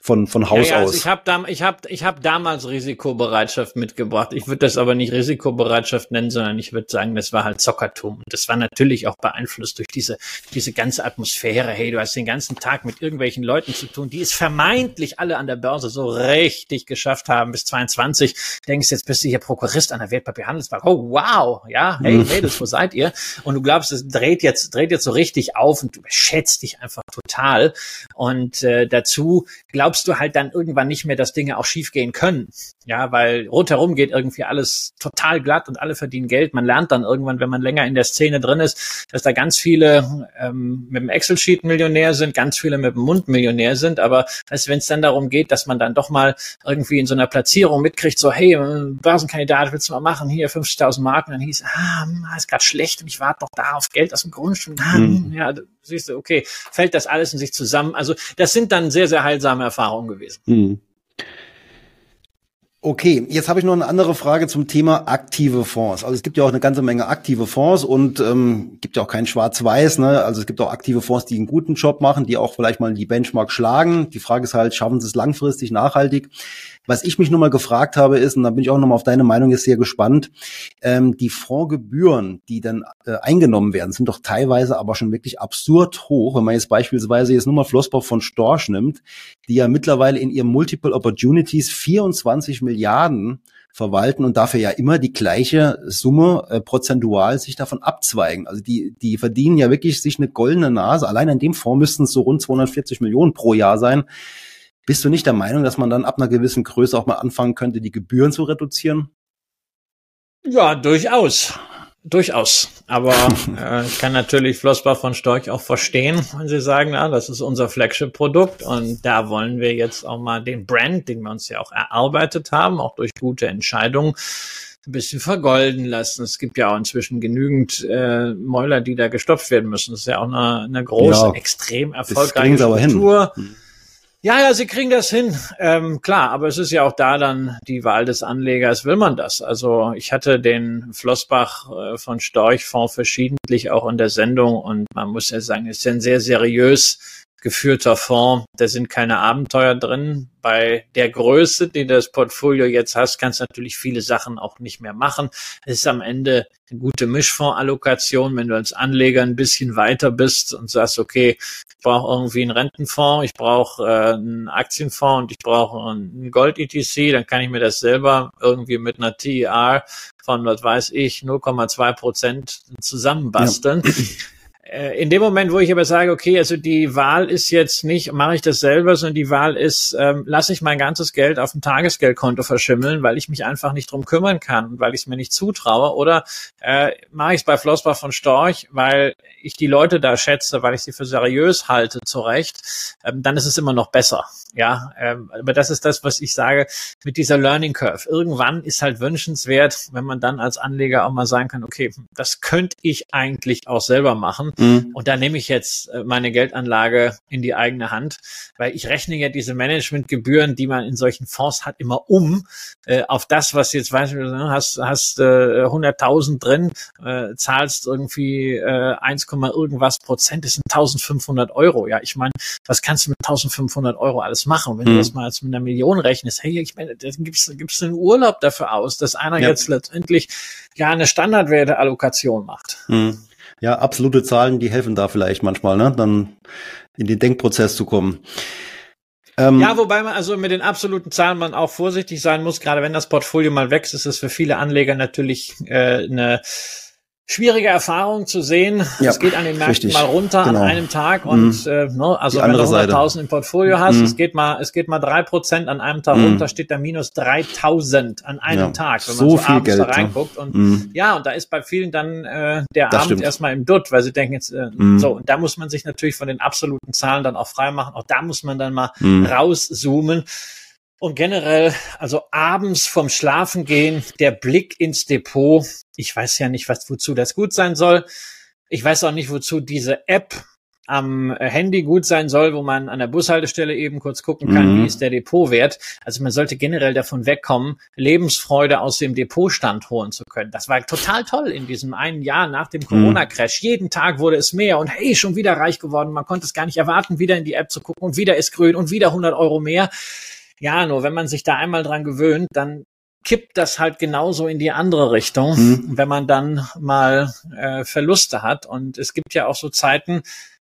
Speaker 1: von, von Haus ja, ja, also aus.
Speaker 2: ich habe dam ich hab, ich hab damals Risikobereitschaft mitgebracht. Ich würde das aber nicht Risikobereitschaft nennen, sondern ich würde sagen, das war halt Zockertum. Und das war natürlich auch beeinflusst durch diese, diese ganze Atmosphäre. Hey, du hast den ganzen Tag mit irgendwelchen Leuten zu tun, die es vermeintlich alle an der Börse so richtig geschafft haben bis 22. Denkst jetzt bist du hier Prokurist an der Wertpapierhandelsbank. Oh, wow. Ja, hey, mhm. Mädels, wo seid ihr? Und du glaubst, es dreht jetzt, dreht jetzt so richtig auf und du schätzt dich einfach total. Und äh, dazu glaubst glaubst du halt dann irgendwann nicht mehr, dass Dinge auch schiefgehen können. Ja, weil rundherum geht irgendwie alles total glatt und alle verdienen Geld. Man lernt dann irgendwann, wenn man länger in der Szene drin ist, dass da ganz viele ähm, mit dem Excel-Sheet Millionär sind, ganz viele mit dem Mund Millionär sind. Aber wenn es dann darum geht, dass man dann doch mal irgendwie in so einer Platzierung mitkriegt, so hey, Börsenkandidat, willst du mal machen? Hier 50.000 Marken. Dann hieß, ah, hm, ist gerade schlecht und ich warte noch da auf Geld aus dem Grundstück. Ah, mhm. Ja, siehst du, okay, fällt das alles in sich zusammen. Also das sind dann sehr, sehr heilsame Erfahrungen gewesen. Mhm.
Speaker 1: Okay, jetzt habe ich noch eine andere Frage zum Thema aktive Fonds. Also es gibt ja auch eine ganze Menge aktive Fonds und ähm, gibt ja auch kein Schwarz-Weiß. Ne? Also es gibt auch aktive Fonds, die einen guten Job machen, die auch vielleicht mal die Benchmark schlagen. Die Frage ist halt, schaffen sie es langfristig, nachhaltig? Was ich mich nur mal gefragt habe, ist, und da bin ich auch nochmal auf deine Meinung jetzt sehr gespannt, ähm, die Fondsgebühren, die dann äh, eingenommen werden, sind doch teilweise aber schon wirklich absurd hoch. Wenn man jetzt beispielsweise jetzt nur mal Flossbach von Storch nimmt, die ja mittlerweile in ihrem Multiple Opportunities 24 Milliarden verwalten und dafür ja immer die gleiche Summe äh, prozentual sich davon abzweigen. Also die, die verdienen ja wirklich sich eine goldene Nase. Allein in dem Fonds müssten es so rund 240 Millionen pro Jahr sein. Bist du nicht der Meinung, dass man dann ab einer gewissen Größe auch mal anfangen könnte, die Gebühren zu reduzieren?
Speaker 2: Ja, durchaus. Durchaus. Aber äh, ich kann natürlich Flossbach von Storch auch verstehen, wenn sie sagen, na, das ist unser Flagship-Produkt und da wollen wir jetzt auch mal den Brand, den wir uns ja auch erarbeitet haben, auch durch gute Entscheidungen, ein bisschen vergolden lassen. Es gibt ja auch inzwischen genügend äh, Mäuler, die da gestopft werden müssen. Das ist ja auch eine, eine große, ja, extrem erfolgreiche Struktur. Hin. Ja, ja, sie kriegen das hin. Ähm, klar, aber es ist ja auch da dann die Wahl des Anlegers. Will man das? Also ich hatte den Flossbach äh, von Storchfonds verschiedentlich auch in der Sendung und man muss ja sagen, ist ja ein sehr seriös geführter Fonds. Da sind keine Abenteuer drin. Bei der Größe, die das Portfolio jetzt hast, kannst du natürlich viele Sachen auch nicht mehr machen. Es ist am Ende eine gute Mischfondsallokation, wenn du als Anleger ein bisschen weiter bist und sagst, okay, ich brauche irgendwie einen Rentenfonds, ich brauche äh, einen Aktienfonds und ich brauche einen Gold-ETC, dann kann ich mir das selber irgendwie mit einer TER von, was weiß ich, 0,2 Prozent zusammenbasteln. Ja. Äh, in dem Moment, wo ich aber sage, okay, also die Wahl ist jetzt nicht, mache ich das selber, sondern die Wahl ist, ähm, lasse ich mein ganzes Geld auf dem Tagesgeldkonto verschimmeln, weil ich mich einfach nicht drum kümmern kann, weil ich es mir nicht zutraue, oder äh, mache ich es bei Flossbach von Storch, weil ich die Leute da schätze, weil ich sie für seriös halte, zurecht, ähm, dann ist es immer noch besser. Ja, ähm, aber das ist das, was ich sage mit dieser Learning Curve. Irgendwann ist halt wünschenswert, wenn man dann als Anleger auch mal sagen kann, okay, das könnte ich eigentlich auch selber machen Mhm. Und da nehme ich jetzt äh, meine Geldanlage in die eigene Hand, weil ich rechne ja diese Managementgebühren, die man in solchen Fonds hat, immer um äh, auf das, was jetzt weißt du, ne, hast hast äh, 100.000 drin, äh, zahlst irgendwie äh, 1, irgendwas Prozent, das sind 1.500 Euro. Ja, ich meine, was kannst du mit 1.500 Euro alles machen? Wenn mhm. du das mal als mit einer Million rechnest, hey, ich meine, dann gibst gibst einen Urlaub dafür aus, dass einer ja. jetzt letztendlich ja eine Standardwerteallokation macht.
Speaker 1: Mhm. Ja, absolute Zahlen, die helfen da vielleicht manchmal, ne? Dann in den Denkprozess zu kommen.
Speaker 2: Ähm, ja, wobei man also mit den absoluten Zahlen man auch vorsichtig sein muss. Gerade wenn das Portfolio mal wächst, ist es für viele Anleger natürlich äh, eine schwierige Erfahrung zu sehen. Ja, es geht an den Märkten richtig, mal runter genau. an einem Tag und mhm. äh, ne, also wenn du 100.000 im Portfolio hast, mhm. es geht mal es geht mal drei Prozent an einem Tag mhm. runter, steht da minus 3.000 an einem ja. Tag, wenn man so, so viel abends Geld, da reinguckt und mhm. ja und da ist bei vielen dann äh, der das Abend stimmt. erstmal im Dutt, weil sie denken jetzt äh, mhm. so und da muss man sich natürlich von den absoluten Zahlen dann auch freimachen. Auch da muss man dann mal mhm. rauszoomen. Und generell, also abends vom Schlafen gehen, der Blick ins Depot. Ich weiß ja nicht, was, wozu das gut sein soll. Ich weiß auch nicht, wozu diese App am Handy gut sein soll, wo man an der Bushaltestelle eben kurz gucken kann, mhm. wie ist der Depotwert. Also man sollte generell davon wegkommen, Lebensfreude aus dem Depotstand holen zu können. Das war total toll in diesem einen Jahr nach dem mhm. Corona-Crash. Jeden Tag wurde es mehr und hey, schon wieder reich geworden. Man konnte es gar nicht erwarten, wieder in die App zu gucken und wieder ist grün und wieder 100 Euro mehr. Ja, nur wenn man sich da einmal dran gewöhnt, dann kippt das halt genauso in die andere Richtung, mhm. wenn man dann mal äh, Verluste hat. Und es gibt ja auch so Zeiten,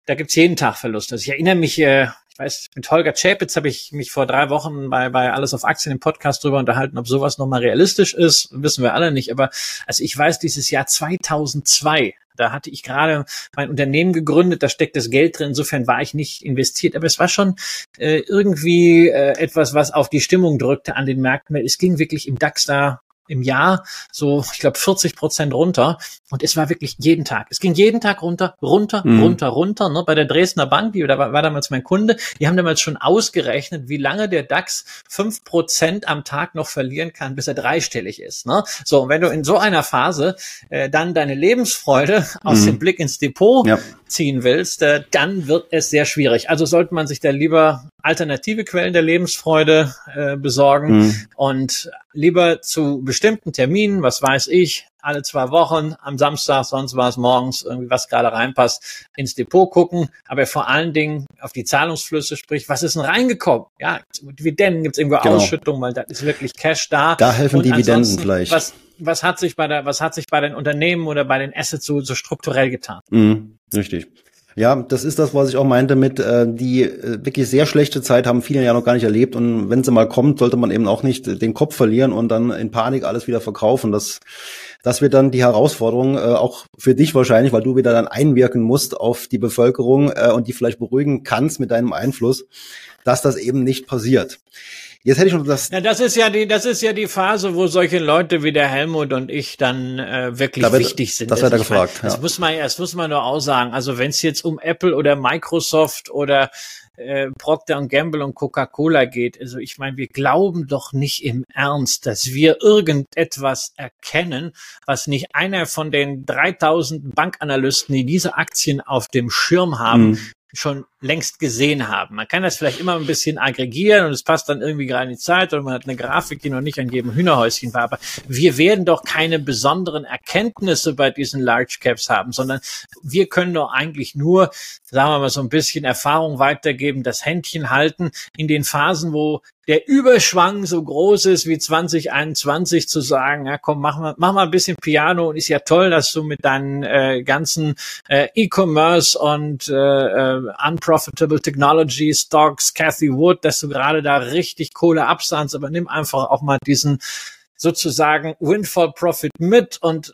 Speaker 2: da gibt's jeden Tag Verluste. Also ich erinnere mich, äh, ich weiß, mit Holger Chapitz habe ich mich vor drei Wochen bei, bei Alles auf Aktien im Podcast drüber unterhalten, ob sowas nochmal realistisch ist, wissen wir alle nicht. Aber also ich weiß, dieses Jahr 2002 da hatte ich gerade mein Unternehmen gegründet, da steckt das Geld drin. Insofern war ich nicht investiert, aber es war schon äh, irgendwie äh, etwas, was auf die Stimmung drückte an den Märkten. Es ging wirklich im DAX da im Jahr so, ich glaube, 40 Prozent runter. Und es war wirklich jeden Tag. Es ging jeden Tag runter, runter, mhm. runter, runter. Ne? Bei der Dresdner Bank, die da war, war damals mein Kunde, die haben damals schon ausgerechnet, wie lange der DAX fünf Prozent am Tag noch verlieren kann, bis er dreistellig ist. Ne? So, und wenn du in so einer Phase äh, dann deine Lebensfreude aus mhm. dem Blick ins Depot ja. Ziehen willst, äh, dann wird es sehr schwierig. Also sollte man sich da lieber alternative Quellen der Lebensfreude äh, besorgen mhm. und lieber zu bestimmten Terminen, was weiß ich, alle zwei Wochen, am Samstag, sonst war es morgens, irgendwie was gerade reinpasst, ins Depot gucken, aber vor allen Dingen auf die Zahlungsflüsse, sprich, was ist denn reingekommen? Ja, Dividenden gibt es irgendwo genau. Ausschüttungen, weil da ist wirklich Cash da.
Speaker 1: Da helfen Und Dividenden vielleicht.
Speaker 2: Was, was hat sich bei der, was hat sich bei den Unternehmen oder bei den Assets so, so strukturell getan?
Speaker 1: Mhm, richtig. Ja, das ist das, was ich auch meinte mit, äh, die äh, wirklich sehr schlechte Zeit haben viele ja noch gar nicht erlebt und wenn sie mal kommt, sollte man eben auch nicht den Kopf verlieren und dann in Panik alles wieder verkaufen. Das, das wird dann die Herausforderung, äh, auch für dich wahrscheinlich, weil du wieder dann einwirken musst auf die Bevölkerung äh, und die vielleicht beruhigen kannst mit deinem Einfluss, dass das eben nicht passiert. Jetzt hätte ich noch das.
Speaker 2: Ja, das ist ja die, das ist ja die Phase, wo solche Leute wie der Helmut und ich dann äh, wirklich da wird, wichtig sind.
Speaker 1: Das wird er gefragt.
Speaker 2: Meine, ja. Das muss man, das muss man nur auch sagen. Also wenn es jetzt um Apple oder Microsoft oder äh, Procter Gamble und Coca-Cola geht. Also ich meine, wir glauben doch nicht im Ernst, dass wir irgendetwas erkennen, was nicht einer von den 3000 Bankanalysten, die diese Aktien auf dem Schirm haben, mhm schon längst gesehen haben. Man kann das vielleicht immer ein bisschen aggregieren und es passt dann irgendwie gerade in die Zeit oder man hat eine Grafik, die noch nicht an jedem Hühnerhäuschen war. Aber wir werden doch keine besonderen Erkenntnisse bei diesen Large Caps haben, sondern wir können doch eigentlich nur, sagen wir mal, so ein bisschen Erfahrung weitergeben, das Händchen halten in den Phasen, wo der Überschwang so groß ist wie 2021 zu sagen, ja komm, mach mal, mach mal ein bisschen Piano und ist ja toll, dass du mit deinen äh, ganzen äh, E-Commerce und äh, äh, Unprofitable Technology Stocks, Cathy Wood, dass du gerade da richtig Kohle absandst, aber nimm einfach auch mal diesen sozusagen Windfall Profit mit und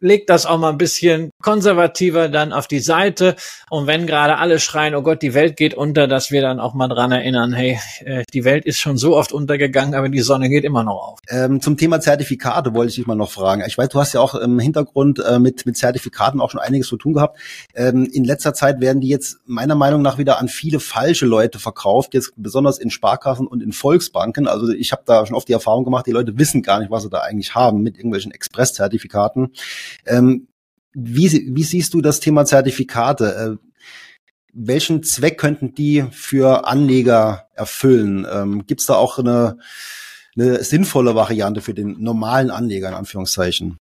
Speaker 2: legt das auch mal ein bisschen konservativer dann auf die Seite. Und wenn gerade alle schreien, oh Gott, die Welt geht unter, dass wir dann auch mal dran erinnern, hey, äh, die Welt ist schon so oft untergegangen, aber die Sonne geht immer noch auf.
Speaker 1: Ähm, zum Thema Zertifikate wollte ich dich mal noch fragen. Ich weiß, du hast ja auch im Hintergrund äh, mit, mit Zertifikaten auch schon einiges zu tun gehabt. Ähm, in letzter Zeit werden die jetzt meiner Meinung nach wieder an viele falsche Leute verkauft, jetzt besonders in Sparkassen und in Volksbanken. Also ich habe da schon oft die Erfahrung gemacht, die Leute wissen gar nicht, was sie da eigentlich haben mit irgendwelchen Express-Zertifikaten. Ähm, wie, wie siehst du das Thema Zertifikate? Äh, welchen Zweck könnten die für Anleger erfüllen? Ähm, Gibt es da auch eine, eine sinnvolle Variante für den normalen Anleger in Anführungszeichen?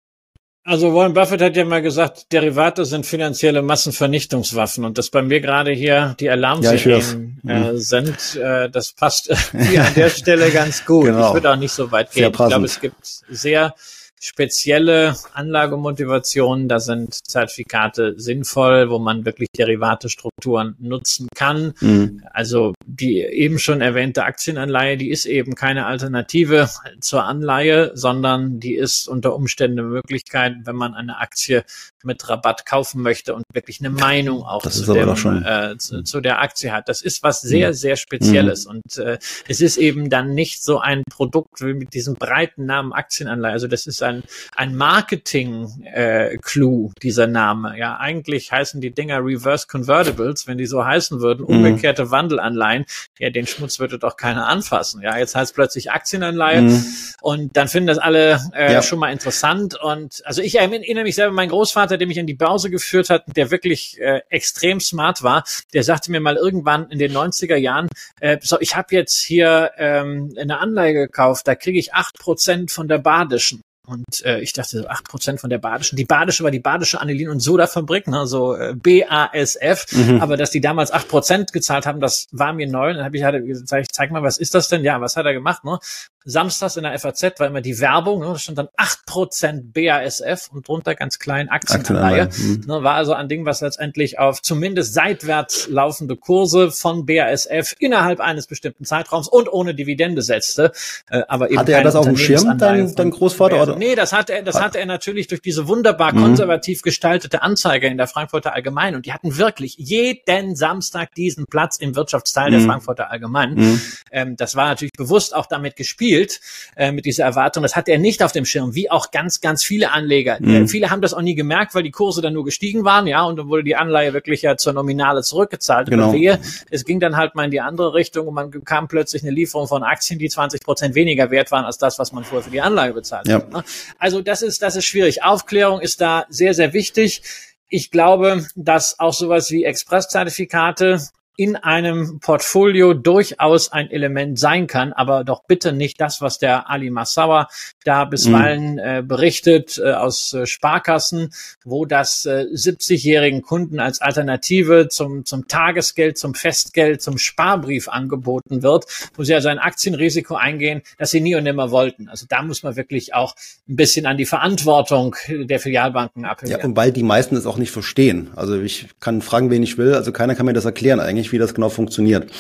Speaker 2: Also Warren Buffett hat ja mal gesagt, Derivate sind finanzielle Massenvernichtungswaffen und dass bei mir gerade hier die Alarmsignale ja, äh, sind, äh, das passt hier an der Stelle ganz gut. Genau. Ich würde auch nicht so weit gehen. Ich glaube, es gibt sehr spezielle Anlagemotivationen, da sind Zertifikate sinnvoll, wo man wirklich Derivatestrukturen nutzen kann. Mhm. Also die eben schon erwähnte Aktienanleihe, die ist eben keine Alternative zur Anleihe, sondern die ist unter Umständen eine Möglichkeit, wenn man eine Aktie mit Rabatt kaufen möchte und wirklich eine Meinung auch zu, dem, äh, zu, zu, der Aktie hat. Das ist was sehr, mhm. sehr Spezielles. Mhm. Und äh, es ist eben dann nicht so ein Produkt wie mit diesem breiten Namen Aktienanleihe. Also das ist ein, ein Marketing-Clue, äh, dieser Name. Ja, eigentlich heißen die Dinger Reverse Convertibles, wenn die so heißen würden, mhm. umgekehrte Wandelanleihen. Ja, den Schmutz würde doch keiner anfassen. Ja, jetzt heißt plötzlich Aktienanleihe. Mhm. Und dann finden das alle äh, ja. schon mal interessant. Und also ich erinnere mich selber, mein Großvater, der mich an die Börse geführt hat, der wirklich äh, extrem smart war, der sagte mir mal irgendwann in den 90er Jahren, äh, so, ich habe jetzt hier ähm, eine Anleihe gekauft, da kriege ich acht Prozent von der Badischen. Und äh, ich dachte, acht Prozent von der Badischen. Die Badische war die Badische Anilin- und Soda-Fabrik, ne, so äh, BASF. Mhm. Aber dass die damals acht Prozent gezahlt haben, das war mir neu. dann habe ich halt gesagt, zeig mal, was ist das denn? Ja, was hat er gemacht? Ne? Samstags in der FAZ war immer die Werbung, ne, da stand dann acht Prozent BASF und drunter ganz klein Aktienanleihe. Mhm. Ne, war also ein Ding, was letztendlich auf zumindest seitwärts laufende Kurse von BASF innerhalb eines bestimmten Zeitraums und ohne Dividende setzte.
Speaker 1: Äh, aber eben Hatte er das auf dem Schirm, dein, dein Großvater? Oder?
Speaker 2: Nee, das hat er, das hatte er natürlich durch diese wunderbar mhm. konservativ gestaltete Anzeige in der Frankfurter Allgemein. Und die hatten wirklich jeden Samstag diesen Platz im Wirtschaftsteil mhm. der Frankfurter Allgemein. Mhm. Ähm, das war natürlich bewusst auch damit gespielt, äh, mit dieser Erwartung. Das hat er nicht auf dem Schirm, wie auch ganz, ganz viele Anleger. Mhm. Äh, viele haben das auch nie gemerkt, weil die Kurse dann nur gestiegen waren, ja, und dann wurde die Anleihe wirklich ja zur Nominale zurückgezahlt. Genau. Wehe, es ging dann halt mal in die andere Richtung und man bekam plötzlich eine Lieferung von Aktien, die 20 Prozent weniger wert waren als das, was man vorher für die Anleihe bezahlt ja. hat. Ne? Also das ist, das ist schwierig. Aufklärung ist da sehr, sehr wichtig. Ich glaube, dass auch sowas wie Expresszertifikate in einem Portfolio durchaus ein Element sein kann, aber doch bitte nicht das, was der Ali Massawa da bisweilen mhm. äh, berichtet äh, aus äh, Sparkassen, wo das äh, 70-jährigen Kunden als Alternative zum, zum Tagesgeld, zum Festgeld, zum Sparbrief angeboten wird, wo sie also ein Aktienrisiko eingehen, das sie nie und nimmer wollten. Also da muss man wirklich auch ein bisschen an die Verantwortung der Filialbanken appellieren.
Speaker 1: Ja, und weil die meisten es auch nicht verstehen. Also ich kann fragen, wen ich will, also keiner kann mir das erklären eigentlich nicht, wie das genau funktioniert.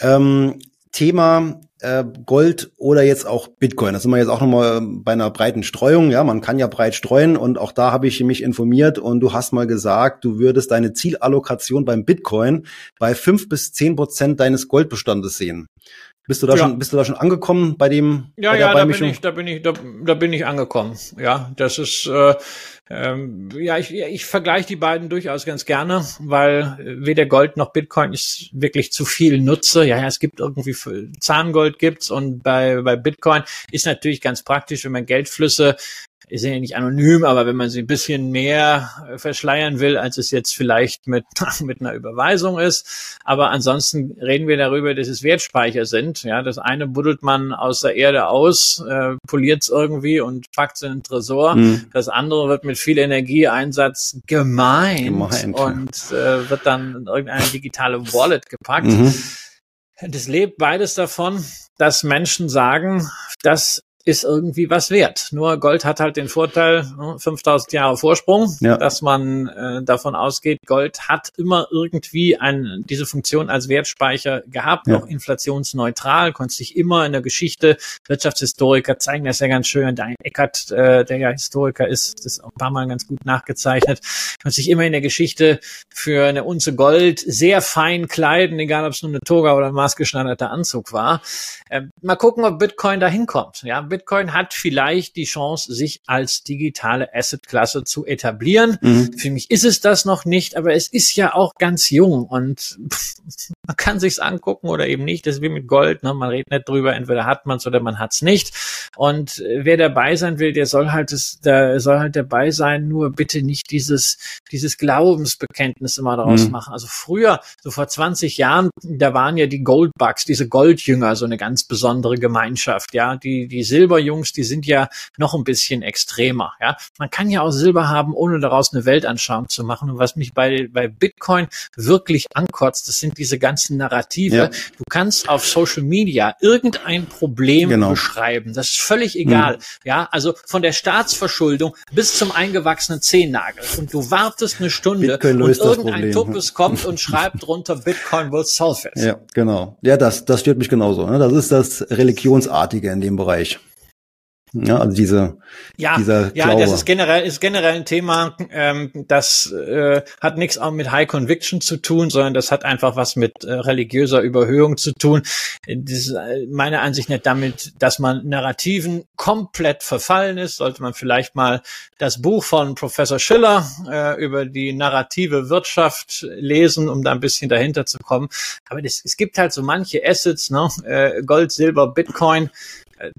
Speaker 1: Ähm, Thema äh, Gold oder jetzt auch Bitcoin. Das sind wir jetzt auch nochmal bei einer breiten Streuung. Ja, man kann ja breit streuen und auch da habe ich mich informiert und du hast mal gesagt, du würdest deine Zielallokation beim Bitcoin bei fünf bis zehn Prozent deines Goldbestandes sehen. Bist du da ja. schon, bist du da schon angekommen bei dem?
Speaker 2: Ja,
Speaker 1: bei
Speaker 2: ja, da bin ich, da bin ich, da, da bin ich angekommen. Ja, das ist, äh, ähm, ja, ich, ich vergleiche die beiden durchaus ganz gerne, weil weder Gold noch Bitcoin ist wirklich zu viel Nutze. Ja, ja, es gibt irgendwie Zahngold gibt's und bei, bei Bitcoin ist natürlich ganz praktisch, wenn man Geldflüsse ist ja nicht anonym, aber wenn man sie ein bisschen mehr äh, verschleiern will, als es jetzt vielleicht mit, mit einer Überweisung ist. Aber ansonsten reden wir darüber, dass es Wertspeicher sind. Ja, das eine buddelt man aus der Erde aus, äh, poliert es irgendwie und packt es in den Tresor. Mhm. Das andere wird mit viel Energieeinsatz gemeint, gemeint und äh, wird dann in irgendeine digitale Wallet gepackt. Mhm. Das lebt beides davon, dass Menschen sagen, dass ist irgendwie was wert. Nur Gold hat halt den Vorteil, 5000 ne, Jahre Vorsprung, ja. dass man äh, davon ausgeht, Gold hat immer irgendwie ein, diese Funktion als Wertspeicher gehabt, ja. auch inflationsneutral, konnte sich immer in der Geschichte, Wirtschaftshistoriker zeigen das ja ganz schön, Dein Eckert, äh, der ja Historiker ist, das ist auch ein paar Mal ganz gut nachgezeichnet, konnte sich immer in der Geschichte für eine Unze Gold sehr fein kleiden, egal ob es nur eine Toga oder ein maßgeschneiderter Anzug war. Ähm, mal gucken, ob Bitcoin da hinkommt. Ja, Bitcoin hat vielleicht die Chance, sich als digitale Assetklasse zu etablieren. Mhm. Für mich ist es das noch nicht, aber es ist ja auch ganz jung und man kann sich's angucken oder eben nicht. Das ist wie mit Gold, ne? man redet nicht drüber, entweder hat man's oder man hat's nicht. Und äh, wer dabei sein will, der soll halt das, der soll halt dabei sein, nur bitte nicht dieses, dieses Glaubensbekenntnis immer daraus mhm. machen. Also früher, so vor 20 Jahren, da waren ja die Goldbugs, diese Goldjünger, so eine ganz besondere Gemeinschaft, ja, die, die Silber Silberjungs, die sind ja noch ein bisschen extremer. Ja, man kann ja auch Silber haben, ohne daraus eine Weltanschauung zu machen. Und was mich bei bei Bitcoin wirklich ankotzt, das sind diese ganzen Narrative. Ja. Du kannst auf Social Media irgendein Problem genau. beschreiben. Das ist völlig egal. Mhm. Ja, also von der Staatsverschuldung bis zum eingewachsenen Zehennagel. Und du wartest eine Stunde Bitcoin und irgendein Tuppes kommt und schreibt drunter Bitcoin will solve it.
Speaker 1: Ja, genau. Ja, das, das stört mich genauso. Ne? Das ist das Religionsartige in dem Bereich. Ja, also diese,
Speaker 2: ja, dieser Glaube. Ja, das ist generell, ist generell ein Thema, ähm, das äh, hat nichts auch mit High Conviction zu tun, sondern das hat einfach was mit äh, religiöser Überhöhung zu tun. Das ist äh, meiner Ansicht nicht damit, dass man Narrativen komplett verfallen ist, sollte man vielleicht mal das Buch von Professor Schiller äh, über die narrative Wirtschaft lesen, um da ein bisschen dahinter zu kommen. Aber das, es gibt halt so manche Assets, ne? äh, Gold, Silber, Bitcoin,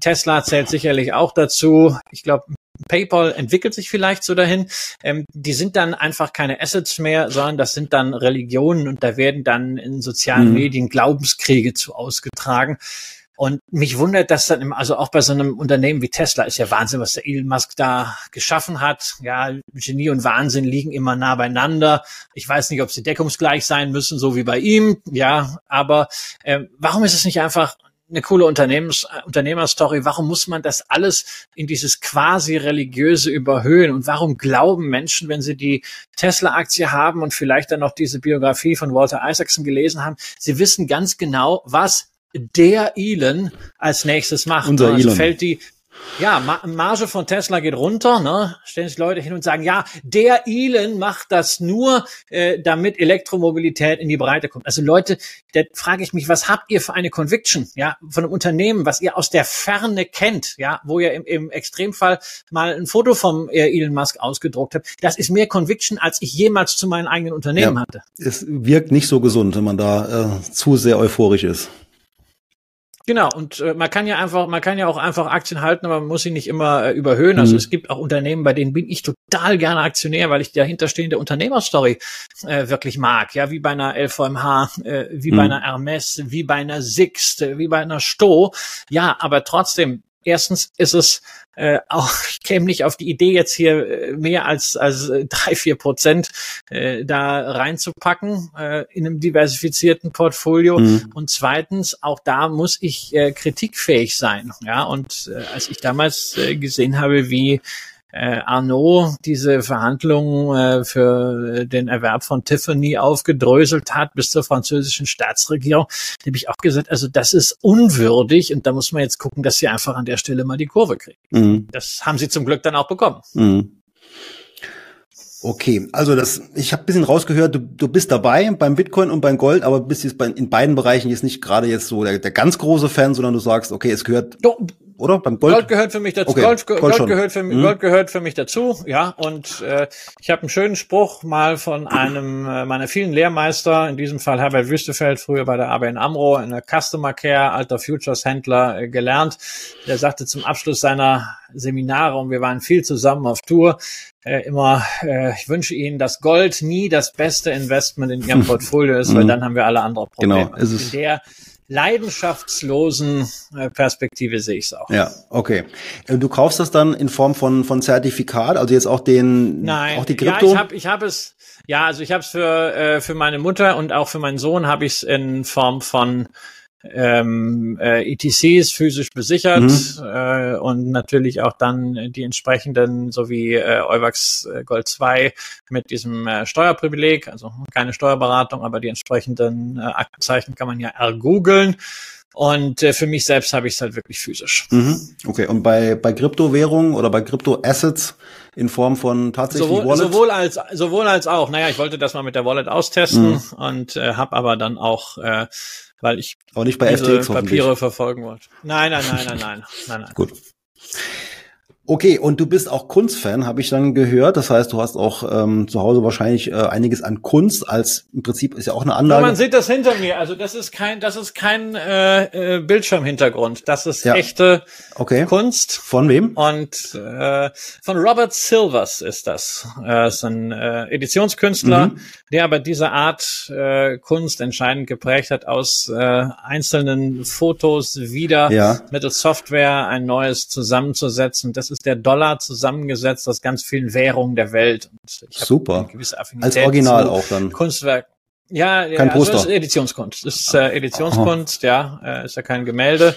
Speaker 2: Tesla zählt sicherlich auch dazu. Ich glaube, PayPal entwickelt sich vielleicht so dahin. Ähm, die sind dann einfach keine Assets mehr, sondern das sind dann Religionen und da werden dann in sozialen mhm. Medien Glaubenskriege zu ausgetragen. Und mich wundert, dass dann, im, also auch bei so einem Unternehmen wie Tesla ist ja Wahnsinn, was der Elon Musk da geschaffen hat. Ja, Genie und Wahnsinn liegen immer nah beieinander. Ich weiß nicht, ob sie deckungsgleich sein müssen, so wie bei ihm. Ja, aber äh, warum ist es nicht einfach eine coole Unternehmens Unternehmerstory. Warum muss man das alles in dieses quasi religiöse überhöhen? Und warum glauben Menschen, wenn sie die Tesla-Aktie haben und vielleicht dann noch diese Biografie von Walter Isaacson gelesen haben, sie wissen ganz genau, was der Elon als nächstes macht.
Speaker 1: Unser also Elon.
Speaker 2: fällt die ja, Marge von Tesla geht runter, ne? Stellen sich Leute hin und sagen, ja, der Elon macht das nur, äh, damit Elektromobilität in die Breite kommt. Also Leute, da frage ich mich, was habt ihr für eine Conviction, ja, von einem Unternehmen, was ihr aus der Ferne kennt, ja, wo ihr im, im Extremfall mal ein Foto vom äh, Elon Musk ausgedruckt habt. Das ist mehr Conviction, als ich jemals zu meinem eigenen Unternehmen ja, hatte.
Speaker 1: Es wirkt nicht so gesund, wenn man da äh, zu sehr euphorisch ist.
Speaker 2: Genau, und äh, man kann ja einfach, man kann ja auch einfach Aktien halten, aber man muss sie nicht immer äh, überhöhen. Also mhm. es gibt auch Unternehmen, bei denen bin ich total gerne Aktionär, weil ich die dahinterstehende Unternehmerstory äh, wirklich mag. Ja, wie bei einer LVMH, äh, wie mhm. bei einer Hermes, wie bei einer Sixt, äh, wie bei einer Sto. Ja, aber trotzdem, erstens ist es äh, auch, ich käme nicht auf die Idee, jetzt hier äh, mehr als, als äh, drei, vier Prozent äh, da reinzupacken äh, in einem diversifizierten Portfolio. Mhm. Und zweitens, auch da muss ich äh, kritikfähig sein. Ja, und äh, als ich damals äh, gesehen habe, wie äh, Arnaud diese Verhandlungen äh, für den Erwerb von Tiffany aufgedröselt hat bis zur französischen Staatsregierung, da habe ich auch gesagt, also das ist unwürdig und da muss man jetzt gucken, dass sie einfach an der Stelle mal die Kurve kriegen. Mhm. Das haben sie zum Glück dann auch bekommen. Mhm.
Speaker 1: Okay, also das, ich habe bisschen rausgehört, du, du bist dabei beim Bitcoin und beim Gold, aber bist jetzt bei, in beiden Bereichen jetzt nicht gerade jetzt so der, der ganz große Fan, sondern du sagst, okay, es gehört.
Speaker 2: Do, oder? Beim Gold? Gold gehört für mich dazu. Okay. Gold, Gold, Gold gehört für mich, mhm. Gold gehört für mich dazu. Ja, und äh, ich habe einen schönen Spruch mal von einem äh, meiner vielen Lehrmeister, in diesem Fall Herbert Wüstefeld, früher bei der ABN Amro, in der Customer Care, alter Futures-Händler äh, gelernt. Der sagte zum Abschluss seiner Seminare und wir waren viel zusammen auf Tour. Äh, immer, äh, ich wünsche Ihnen, dass Gold nie das beste Investment in Ihrem Portfolio ist, weil mhm. dann haben wir alle andere Probleme.
Speaker 1: Genau, ist es.
Speaker 2: In der leidenschaftslosen äh, Perspektive sehe ich es auch.
Speaker 1: Ja, okay. Äh, du kaufst das dann in Form von von Zertifikat, also jetzt auch den
Speaker 2: Nein,
Speaker 1: auch die Krypto?
Speaker 2: Ja, ich habe ich hab es ja, also ich habe es für äh, für meine Mutter und auch für meinen Sohn habe ich es in Form von ähm, äh, ETCs physisch besichert mhm. äh, und natürlich auch dann die entsprechenden, so wie äh, Euwax äh, Gold 2 mit diesem äh, Steuerprivileg, also keine Steuerberatung, aber die entsprechenden äh, Aktenzeichen kann man ja ergoogeln. Und äh, für mich selbst habe ich es halt wirklich physisch.
Speaker 1: Mhm. Okay, und bei, bei Kryptowährungen oder bei Kryptoassets in Form von tatsächlich
Speaker 2: sowohl, Wallet? Sowohl als, sowohl als auch. Naja, ich wollte das mal mit der Wallet austesten mhm. und äh, habe aber dann auch äh, weil ich
Speaker 1: auch nicht bei
Speaker 2: diese FTX Papiere verfolgen wollte. Nein, nein, nein, nein, nein, nein, nein.
Speaker 1: Gut. Okay, und du bist auch Kunstfan, habe ich dann gehört. Das heißt, du hast auch ähm, zu Hause wahrscheinlich äh, einiges an Kunst. Als im Prinzip ist ja auch eine Anlage.
Speaker 2: Ja, man sieht das hinter mir. Also das ist kein, das ist kein äh, äh, Bildschirmhintergrund. Das ist ja. echte
Speaker 1: okay.
Speaker 2: Kunst.
Speaker 1: Von wem?
Speaker 2: Und äh, von Robert Silvers ist das. Er ist ein äh, Editionskünstler, mhm. der aber diese Art äh, Kunst entscheidend geprägt hat, aus äh, einzelnen Fotos wieder ja. mittels Software ein neues zusammenzusetzen. Das ist ist der Dollar zusammengesetzt aus ganz vielen Währungen der Welt.
Speaker 1: Super. Als Original auch dann.
Speaker 2: Kunstwerk. Ja,
Speaker 1: kein
Speaker 2: ja,
Speaker 1: Poster.
Speaker 2: Also ist Editionskunst. Das ist äh, Editionskunst, oh. ja, äh, ist ja kein Gemälde.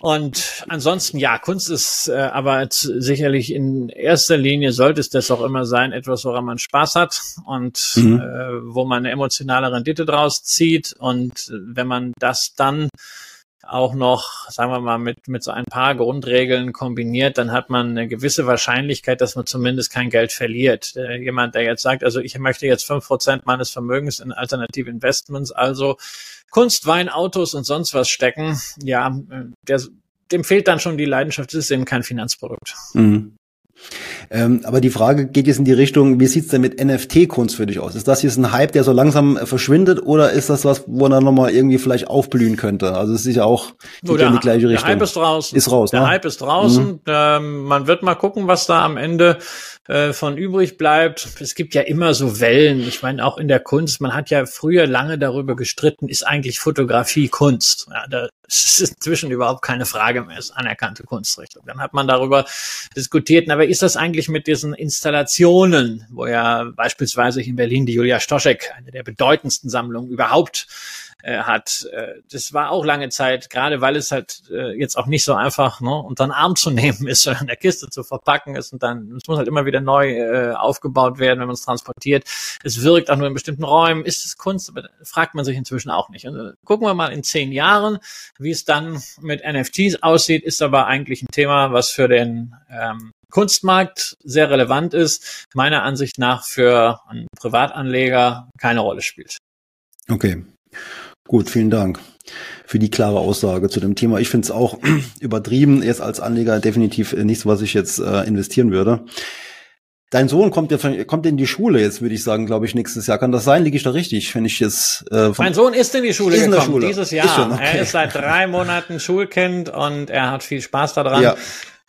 Speaker 2: Und ansonsten, ja, Kunst ist äh, aber sicherlich in erster Linie sollte es das auch immer sein, etwas, woran man Spaß hat und mhm. äh, wo man eine emotionale Rendite draus zieht. Und wenn man das dann auch noch, sagen wir mal, mit, mit so ein paar Grundregeln kombiniert, dann hat man eine gewisse Wahrscheinlichkeit, dass man zumindest kein Geld verliert. Äh, jemand, der jetzt sagt, also ich möchte jetzt fünf Prozent meines Vermögens in alternative Investments, also Kunst, Wein, Autos und sonst was stecken, ja, äh, der, dem fehlt dann schon die Leidenschaft, das ist eben kein Finanzprodukt.
Speaker 1: Mhm. Ähm, aber die Frage geht jetzt in die Richtung, wie sieht's denn mit NFT-Kunst für dich aus? Ist das jetzt ein Hype, der so langsam äh, verschwindet oder ist das was, wo er nochmal irgendwie vielleicht aufblühen könnte? Also es ist ja auch
Speaker 2: geht ja in die gleiche Richtung. Der Hype ist draußen.
Speaker 1: Ist raus,
Speaker 2: Der ne? Hype ist draußen. Mhm. Ähm, man wird mal gucken, was da am Ende äh, von übrig bleibt. Es gibt ja immer so Wellen. Ich meine, auch in der Kunst, man hat ja früher lange darüber gestritten, ist eigentlich Fotografie Kunst? Ja, da ist inzwischen überhaupt keine Frage mehr, ist anerkannte Kunstrichtung. Dann hat man darüber diskutiert, aber ist das eigentlich mit diesen Installationen, wo ja beispielsweise in Berlin die Julia Stoschek, eine der bedeutendsten Sammlungen überhaupt äh, hat. Äh, das war auch lange Zeit, gerade weil es halt äh, jetzt auch nicht so einfach ne, unter den Arm zu nehmen ist, in der Kiste zu verpacken ist und dann, es muss halt immer wieder neu äh, aufgebaut werden, wenn man es transportiert. Es wirkt auch nur in bestimmten Räumen. Ist es Kunst? Fragt man sich inzwischen auch nicht. Und, äh, gucken wir mal in zehn Jahren, wie es dann mit NFTs aussieht, ist aber eigentlich ein Thema, was für den ähm, Kunstmarkt sehr relevant ist, meiner Ansicht nach für einen Privatanleger keine Rolle spielt.
Speaker 1: Okay. Gut, vielen Dank für die klare Aussage zu dem Thema. Ich finde es auch übertrieben, jetzt als Anleger definitiv nichts, was ich jetzt äh, investieren würde. Dein Sohn kommt ja kommt in die Schule jetzt, würde ich sagen, glaube ich, nächstes Jahr. Kann das sein? Liege ich da richtig, wenn ich jetzt
Speaker 2: äh, Mein Sohn ist in die Schule gekommen Schule. dieses Jahr. Schon, okay. Er ist seit drei Monaten Schulkind und er hat viel Spaß daran. Ja.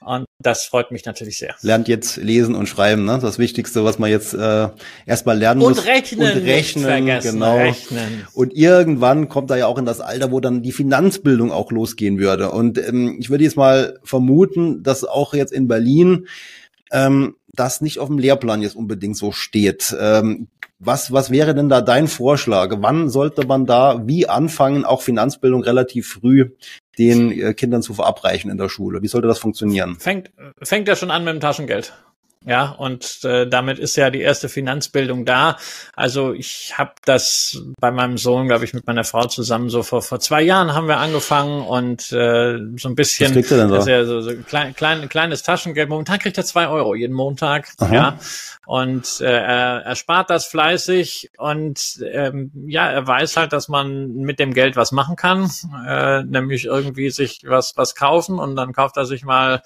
Speaker 2: Und das freut mich natürlich sehr.
Speaker 1: Lernt jetzt lesen und schreiben, ne? Das Wichtigste, was man jetzt äh, erstmal lernen
Speaker 2: und
Speaker 1: muss.
Speaker 2: Rechnen und rechnen,
Speaker 1: genau. Rechnen. Und irgendwann kommt er ja auch in das Alter, wo dann die Finanzbildung auch losgehen würde. Und ähm, ich würde jetzt mal vermuten, dass auch jetzt in Berlin ähm, das nicht auf dem Lehrplan jetzt unbedingt so steht. Ähm, was, was wäre denn da dein Vorschlag? Wann sollte man da wie anfangen, auch Finanzbildung relativ früh den äh, Kindern zu verabreichen in der Schule? Wie sollte das funktionieren?
Speaker 2: Fängt, fängt ja schon an mit dem Taschengeld. Ja, und äh, damit ist ja die erste Finanzbildung da. Also ich habe das bei meinem Sohn, glaube ich, mit meiner Frau zusammen so vor vor zwei Jahren haben wir angefangen und äh, so ein bisschen,
Speaker 1: Was kriegt er denn so?
Speaker 2: Ja so, so klein, klein, kleines Taschengeld. Momentan kriegt er zwei Euro jeden Montag. Aha. Ja, und äh, er, er spart das fleißig und ähm, ja, er weiß halt, dass man mit dem Geld was machen kann, äh, nämlich irgendwie sich was was kaufen und dann kauft er sich mal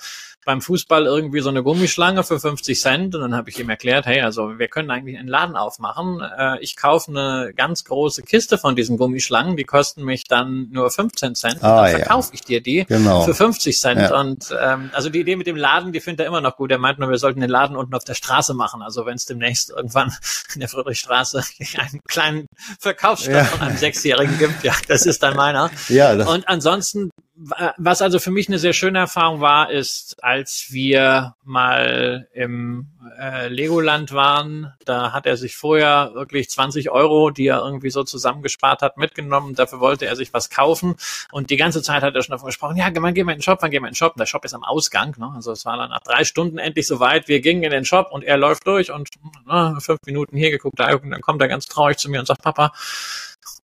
Speaker 2: beim Fußball irgendwie so eine Gummischlange für 50 Cent und dann habe ich ihm erklärt, hey, also wir können eigentlich einen Laden aufmachen. Äh, ich kaufe eine ganz große Kiste von diesen Gummischlangen, die kosten mich dann nur 15 Cent. Ah, dann verkaufe ja. ich dir die
Speaker 1: genau.
Speaker 2: für 50 Cent. Ja. Und ähm, also die Idee mit dem Laden, die findet er immer noch gut. Er meint nur, wir sollten den Laden unten auf der Straße machen. Also wenn es demnächst irgendwann in der Friedrichstraße einen kleinen Verkaufsstand ja. von einem Sechsjährigen gibt, ja, das ist dann meiner.
Speaker 1: Ja,
Speaker 2: das und ansonsten was also für mich eine sehr schöne Erfahrung war, ist, als wir mal im äh, Legoland waren, da hat er sich vorher wirklich 20 Euro, die er irgendwie so zusammengespart hat, mitgenommen. Dafür wollte er sich was kaufen. Und die ganze Zeit hat er schon davon gesprochen, ja, wann gehen wir in den Shop, wann gehen wir in den Shop? Und der Shop ist am Ausgang. Ne? Also es war dann nach drei Stunden endlich soweit. Wir gingen in den Shop und er läuft durch und na, fünf Minuten hier geguckt, da und dann kommt er ganz traurig zu mir und sagt, Papa,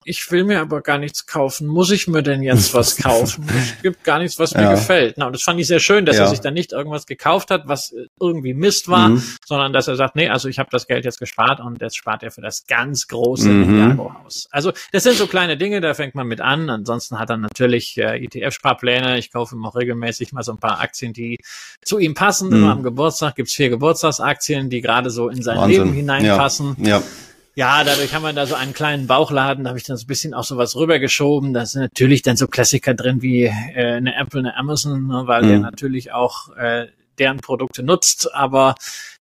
Speaker 2: ich will mir aber gar nichts kaufen. Muss ich mir denn jetzt was kaufen? Es gibt gar nichts, was mir ja. gefällt. Na, und das fand ich sehr schön, dass ja. er sich dann nicht irgendwas gekauft hat, was irgendwie Mist war, mhm. sondern dass er sagt, nee, also ich habe das Geld jetzt gespart und jetzt spart er für das ganz große mhm. haus Also das sind so kleine Dinge, da fängt man mit an. Ansonsten hat er natürlich äh, ETF-Sparpläne. Ich kaufe ihm auch regelmäßig mal so ein paar Aktien, die zu ihm passen. Mhm. Immer am Geburtstag gibt's vier Geburtstagsaktien, die gerade so in sein Wahnsinn. Leben hineinpassen.
Speaker 1: Ja. ja.
Speaker 2: Ja, dadurch haben wir da so einen kleinen Bauchladen, da habe ich dann so ein bisschen auch sowas rübergeschoben. Da sind natürlich dann so Klassiker drin wie äh, eine Apple, eine Amazon, ne, weil mhm. der natürlich auch äh, deren Produkte nutzt, aber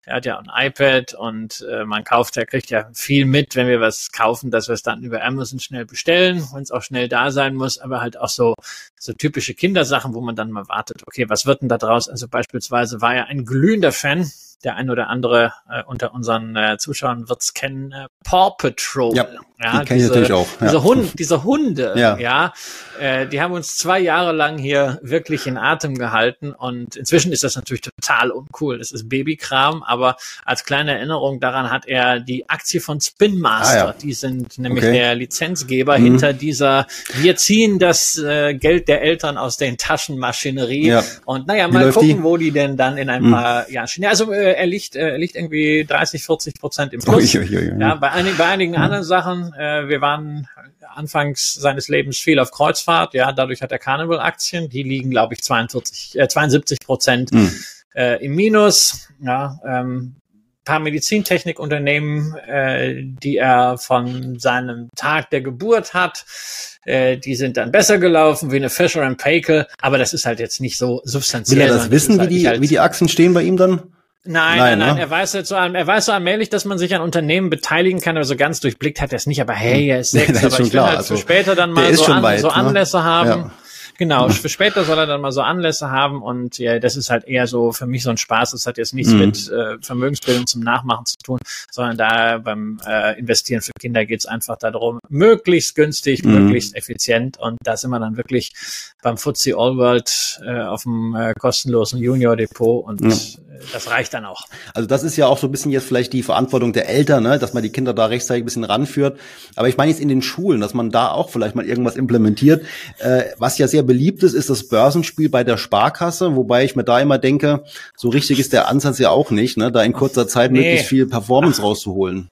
Speaker 2: er hat ja ein iPad und äh, man kauft, er kriegt ja viel mit, wenn wir was kaufen, dass wir es dann über Amazon schnell bestellen, wenn es auch schnell da sein muss, aber halt auch so so typische Kindersachen, wo man dann mal wartet, okay, was wird denn da draus? Also beispielsweise war er ein glühender Fan der ein oder andere äh, unter unseren äh, Zuschauern wird's kennen, äh, Paw Patrol.
Speaker 1: Ja, ja die kenne ich natürlich auch.
Speaker 2: Ja. Diese, Hund, diese Hunde, ja, ja äh, die haben uns zwei Jahre lang hier wirklich in Atem gehalten und inzwischen ist das natürlich total uncool. Das ist Babykram, aber als kleine Erinnerung daran hat er die Aktie von Spin Master. Ah, ja. Die sind nämlich okay. der Lizenzgeber mhm. hinter dieser, wir ziehen das äh, Geld der Eltern aus den Taschenmaschinerie ja. und naja, mal gucken, die? wo die denn dann in ein mhm. paar Jahren stehen. Also äh, er liegt, äh, er liegt irgendwie 30, 40 Prozent im Plus. Ui, ui, ui, ja, bei, einigen, bei einigen mhm. anderen Sachen, äh, wir waren anfangs seines Lebens viel auf Kreuzfahrt, ja, dadurch hat er Carnival-Aktien, die liegen, glaube ich, 42, äh, 72 Prozent mhm. äh, im Minus. Ja, ähm, paar Medizintechnikunternehmen, äh, die er von seinem Tag der Geburt hat. Äh, die sind dann besser gelaufen wie eine Fisher and Paykel, aber das ist halt jetzt nicht so substanziell.
Speaker 1: Will er das wissen, wie die, halt wie die Aktien stehen bei ihm dann?
Speaker 2: Nein, nein, nein, ne? er weiß jetzt so, er weiß so allmählich, dass man sich an Unternehmen beteiligen kann, aber so ganz durchblickt hat er es nicht, aber hey, er ist sechs, nee, aber ich will halt also, später dann mal so, an, weit, so ne? Anlässe haben. Ja. Genau, für später soll er dann mal so Anlässe haben und ja, das ist halt eher so für mich so ein Spaß. Das hat jetzt nichts mhm. mit äh, Vermögensbildung zum Nachmachen zu tun, sondern da beim äh, Investieren für Kinder geht es einfach darum, möglichst günstig, mhm. möglichst effizient und da sind wir dann wirklich beim FTSE All World äh, auf dem äh, kostenlosen Junior Depot und mhm das reicht dann auch.
Speaker 1: Also das ist ja auch so ein bisschen jetzt vielleicht die Verantwortung der Eltern, ne? dass man die Kinder da rechtzeitig ein bisschen ranführt. Aber ich meine jetzt in den Schulen, dass man da auch vielleicht mal irgendwas implementiert. Äh, was ja sehr beliebt ist, ist das Börsenspiel bei der Sparkasse, wobei ich mir da immer denke, so richtig ist der Ansatz ja auch nicht, ne? da in kurzer Zeit nee. möglichst viel Performance Ach. rauszuholen.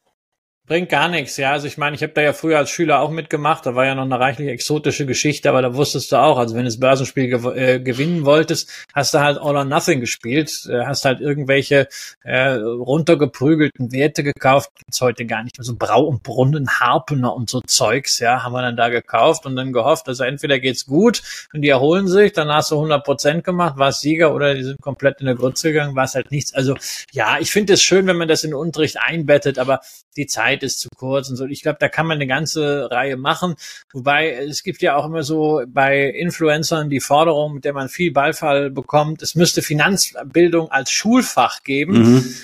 Speaker 2: Bringt gar nichts, ja. Also ich meine, ich habe da ja früher als Schüler auch mitgemacht, da war ja noch eine reichlich exotische Geschichte, aber da wusstest du auch, also wenn du das Börsenspiel gew äh, gewinnen wolltest, hast du halt All or Nothing gespielt, äh, hast halt irgendwelche äh, runtergeprügelten Werte gekauft, gibt's heute gar nicht mehr, so Brau und Brunnen, Harpener und so Zeugs, ja, haben wir dann da gekauft und dann gehofft, also entweder geht's gut und die erholen sich, dann hast du 100 Prozent gemacht, warst Sieger oder die sind komplett in der Grütze gegangen, war es halt nichts. Also ja, ich finde es schön, wenn man das in den Unterricht einbettet, aber die Zeit ist zu kurz und so. Ich glaube, da kann man eine ganze Reihe machen. Wobei es gibt ja auch immer so bei Influencern die Forderung, mit der man viel Beifall bekommt, es müsste Finanzbildung als Schulfach geben. Mhm.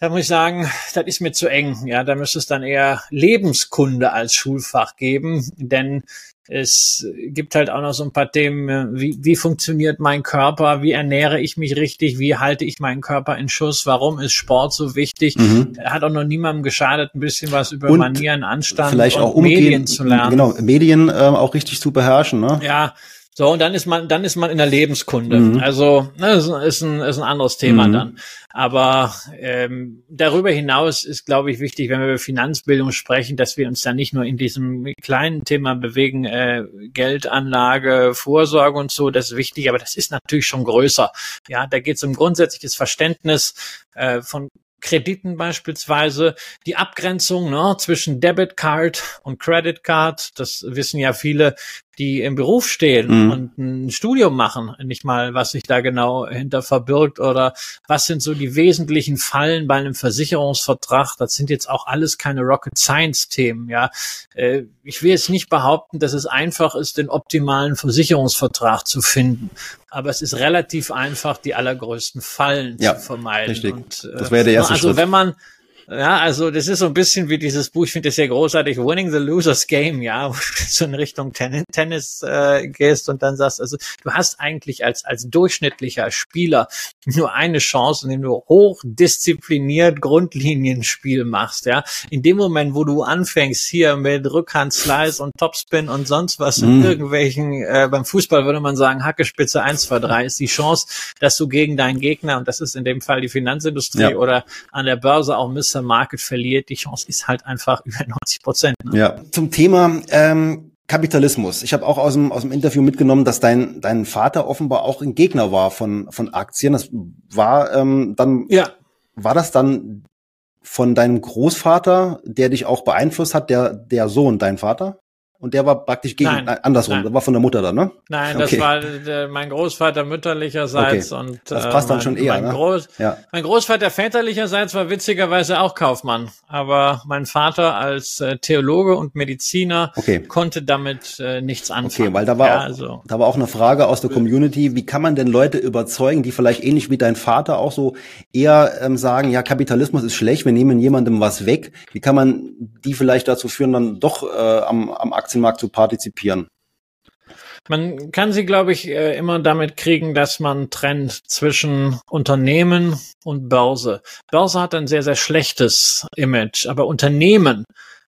Speaker 2: Da muss ich sagen, das ist mir zu eng. Ja, da müsste es dann eher Lebenskunde als Schulfach geben, denn es gibt halt auch noch so ein paar Themen, äh, wie, wie funktioniert mein Körper, wie ernähre ich mich richtig, wie halte ich meinen Körper in Schuss, warum ist Sport so wichtig. Mhm. Hat auch noch niemandem geschadet, ein bisschen was über und Manieren, Anstand
Speaker 1: vielleicht
Speaker 2: und
Speaker 1: auch umgehen, Medien zu lernen. Genau, Medien äh, auch richtig zu beherrschen. Ne?
Speaker 2: Ja, so, und dann ist man, dann ist man in der Lebenskunde. Mhm. Also, ne, ist, ist, ein, ist ein anderes Thema mhm. dann. Aber ähm, darüber hinaus ist, glaube ich, wichtig, wenn wir über Finanzbildung sprechen, dass wir uns dann nicht nur in diesem kleinen Thema bewegen, äh, Geldanlage, Vorsorge und so, das ist wichtig, aber das ist natürlich schon größer. Ja, da geht es um grundsätzliches Verständnis äh, von Krediten beispielsweise, die Abgrenzung ne, zwischen Debit Card und Credit Card, das wissen ja viele, die im Beruf stehen mhm. und ein Studium machen, nicht mal, was sich da genau hinter verbirgt oder was sind so die wesentlichen Fallen bei einem Versicherungsvertrag. Das sind jetzt auch alles keine Rocket Science Themen, ja. Äh, ich will jetzt nicht behaupten, dass es einfach ist, den optimalen Versicherungsvertrag zu finden. Aber es ist relativ einfach, die allergrößten Fallen ja, zu vermeiden.
Speaker 1: Richtig. Und, äh, das wäre der erste
Speaker 2: also
Speaker 1: Schritt.
Speaker 2: wenn man Ja, also das ist so ein bisschen wie dieses Buch, ich finde das sehr großartig, Winning the Loser's Game, ja, wo du so in Richtung Tennis, Tennis äh, gehst und dann sagst, also du hast eigentlich als, als durchschnittlicher Spieler nur eine Chance, indem du hochdiszipliniert Grundlinienspiel machst, ja. In dem Moment, wo du anfängst hier mit Rückhand, Slice und Topspin und sonst was in mhm. irgendwelchen, äh, beim Fußball würde man sagen, Hackespitze 1, 2, 3, ist die Chance, dass du gegen deinen Gegner, und das ist in dem Fall die Finanzindustrie ja. oder an der Börse auch Mr. Market verliert, die Chance ist halt einfach über 90 Prozent.
Speaker 1: Ne? Ja, zum Thema ähm, Kapitalismus. Ich habe auch aus dem, aus dem Interview mitgenommen, dass dein, dein Vater offenbar auch ein Gegner war von, von Aktien. Das war ähm, dann, ja. war das dann von deinem Großvater, der dich auch beeinflusst hat, der, der Sohn, dein Vater? Und der war praktisch gegen nein, äh, andersrum, nein. war von der Mutter dann, ne?
Speaker 2: Nein, okay. das war der, mein Großvater mütterlicherseits okay. und
Speaker 1: das passt äh, dann schon eher,
Speaker 2: mein,
Speaker 1: ne?
Speaker 2: Groß, ja. mein Großvater väterlicherseits war witzigerweise auch Kaufmann, aber mein Vater als äh, Theologe und Mediziner okay. konnte damit äh, nichts anfangen.
Speaker 1: Okay, weil da war ja, auch, also. da war auch eine Frage aus der Community, wie kann man denn Leute überzeugen, die vielleicht ähnlich wie dein Vater auch so eher ähm, sagen, ja, Kapitalismus ist schlecht, wir nehmen jemandem was weg. Wie kann man die vielleicht dazu führen, dann doch äh, am, am Aktienmarkt zu partizipieren?
Speaker 2: Man kann sie, glaube ich, äh, immer damit kriegen, dass man trennt zwischen Unternehmen und Börse. Börse hat ein sehr, sehr schlechtes Image, aber Unternehmen,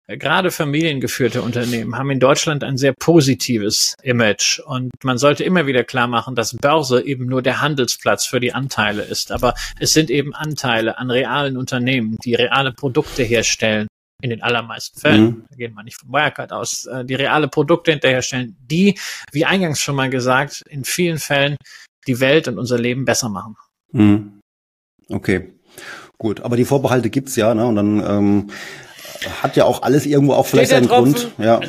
Speaker 2: äh, gerade familiengeführte Unternehmen, haben in Deutschland ein sehr positives Image. Und man sollte immer wieder klar machen, dass Börse eben nur der Handelsplatz für die Anteile ist. Aber es sind eben Anteile an realen Unternehmen, die reale Produkte herstellen in den allermeisten Fällen, mhm. da gehen wir nicht von Wirecard aus, äh, die reale Produkte hinterherstellen, die, wie eingangs schon mal gesagt, in vielen Fällen die Welt und unser Leben besser machen.
Speaker 1: Mhm. Okay, gut. Aber die Vorbehalte gibt's ja, ne? Und dann ähm, hat ja auch alles irgendwo auch vielleicht einen Grund. Ja.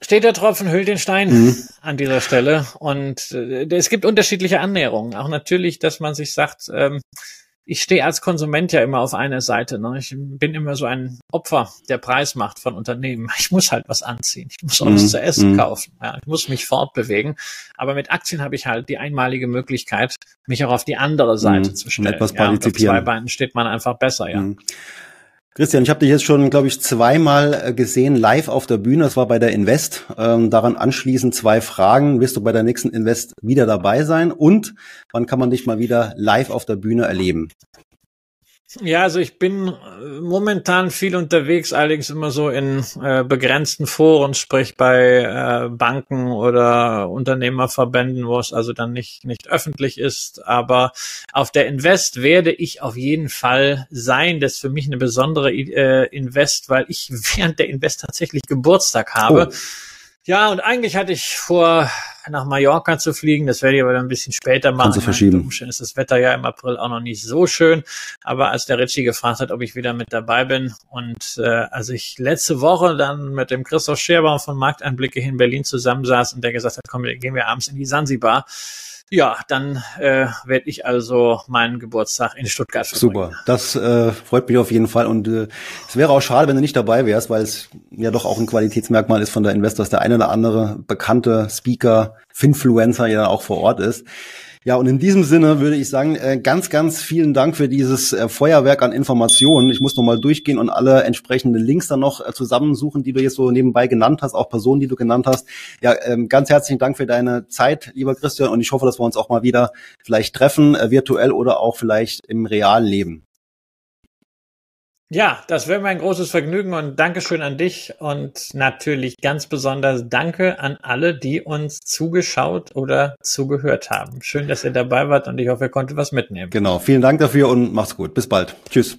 Speaker 2: Steht der Tropfen, hüllt den Stein mhm. an dieser Stelle. Und äh, es gibt unterschiedliche Annäherungen. Auch natürlich, dass man sich sagt, ähm, ich stehe als Konsument ja immer auf einer Seite. Ne? Ich bin immer so ein Opfer der Preismacht von Unternehmen. Ich muss halt was anziehen. Ich muss auch was mm, zu essen mm. kaufen. Ja, ich muss mich fortbewegen. Aber mit Aktien habe ich halt die einmalige Möglichkeit, mich auch auf die andere Seite mm, zu stellen.
Speaker 1: Etwas ja, und auf
Speaker 2: zwei Beinen steht man einfach besser, ja.
Speaker 1: Christian, ich habe dich jetzt schon, glaube ich, zweimal äh, gesehen, live auf der Bühne. Das war bei der Invest. Ähm, daran anschließend zwei Fragen. Wirst du bei der nächsten Invest wieder dabei sein? Und wann kann man dich mal wieder live auf der Bühne erleben?
Speaker 2: Ja, also ich bin äh, momentan viel unterwegs, allerdings immer so in äh, begrenzten Foren, sprich bei äh, Banken oder Unternehmerverbänden, wo es also dann nicht, nicht öffentlich ist. Aber auf der Invest werde ich auf jeden Fall sein. Das ist für mich eine besondere äh, Invest, weil ich während der Invest tatsächlich Geburtstag habe. Oh. Ja, und eigentlich hatte ich vor, nach Mallorca zu fliegen. Das werde ich aber dann ein bisschen später machen.
Speaker 1: Kannst du verschieben.
Speaker 2: Umständen ist das Wetter ja im April auch noch nicht so schön. Aber als der Ritchie gefragt hat, ob ich wieder mit dabei bin und äh, als ich letzte Woche dann mit dem Christoph Scherbaum von Markteinblicke in Berlin zusammensaß und der gesagt hat, komm, gehen wir abends in die Sansibar ja, dann äh, werde ich also meinen Geburtstag in Stuttgart
Speaker 1: verbringen. Super, das äh, freut mich auf jeden Fall und äh, es wäre auch schade, wenn du nicht dabei wärst, weil es ja doch auch ein Qualitätsmerkmal ist von der Investors, der eine oder andere bekannte Speaker, Finfluencer ja auch vor Ort ist. Ja, und in diesem Sinne würde ich sagen, äh, ganz, ganz vielen Dank für dieses äh, Feuerwerk an Informationen. Ich muss nochmal durchgehen und alle entsprechenden Links dann noch äh, zusammensuchen, die du jetzt so nebenbei genannt hast, auch Personen, die du genannt hast. Ja, ähm, ganz herzlichen Dank für deine Zeit, lieber Christian, und ich hoffe, dass wir uns auch mal wieder vielleicht treffen, virtuell oder auch vielleicht im realen Leben.
Speaker 2: Ja, das wäre mein großes Vergnügen und Dankeschön an dich und natürlich ganz besonders Danke an alle, die uns zugeschaut oder zugehört haben. Schön, dass ihr dabei wart und ich hoffe, ihr konntet was mitnehmen.
Speaker 1: Genau, vielen Dank dafür und macht's gut. Bis bald. Tschüss.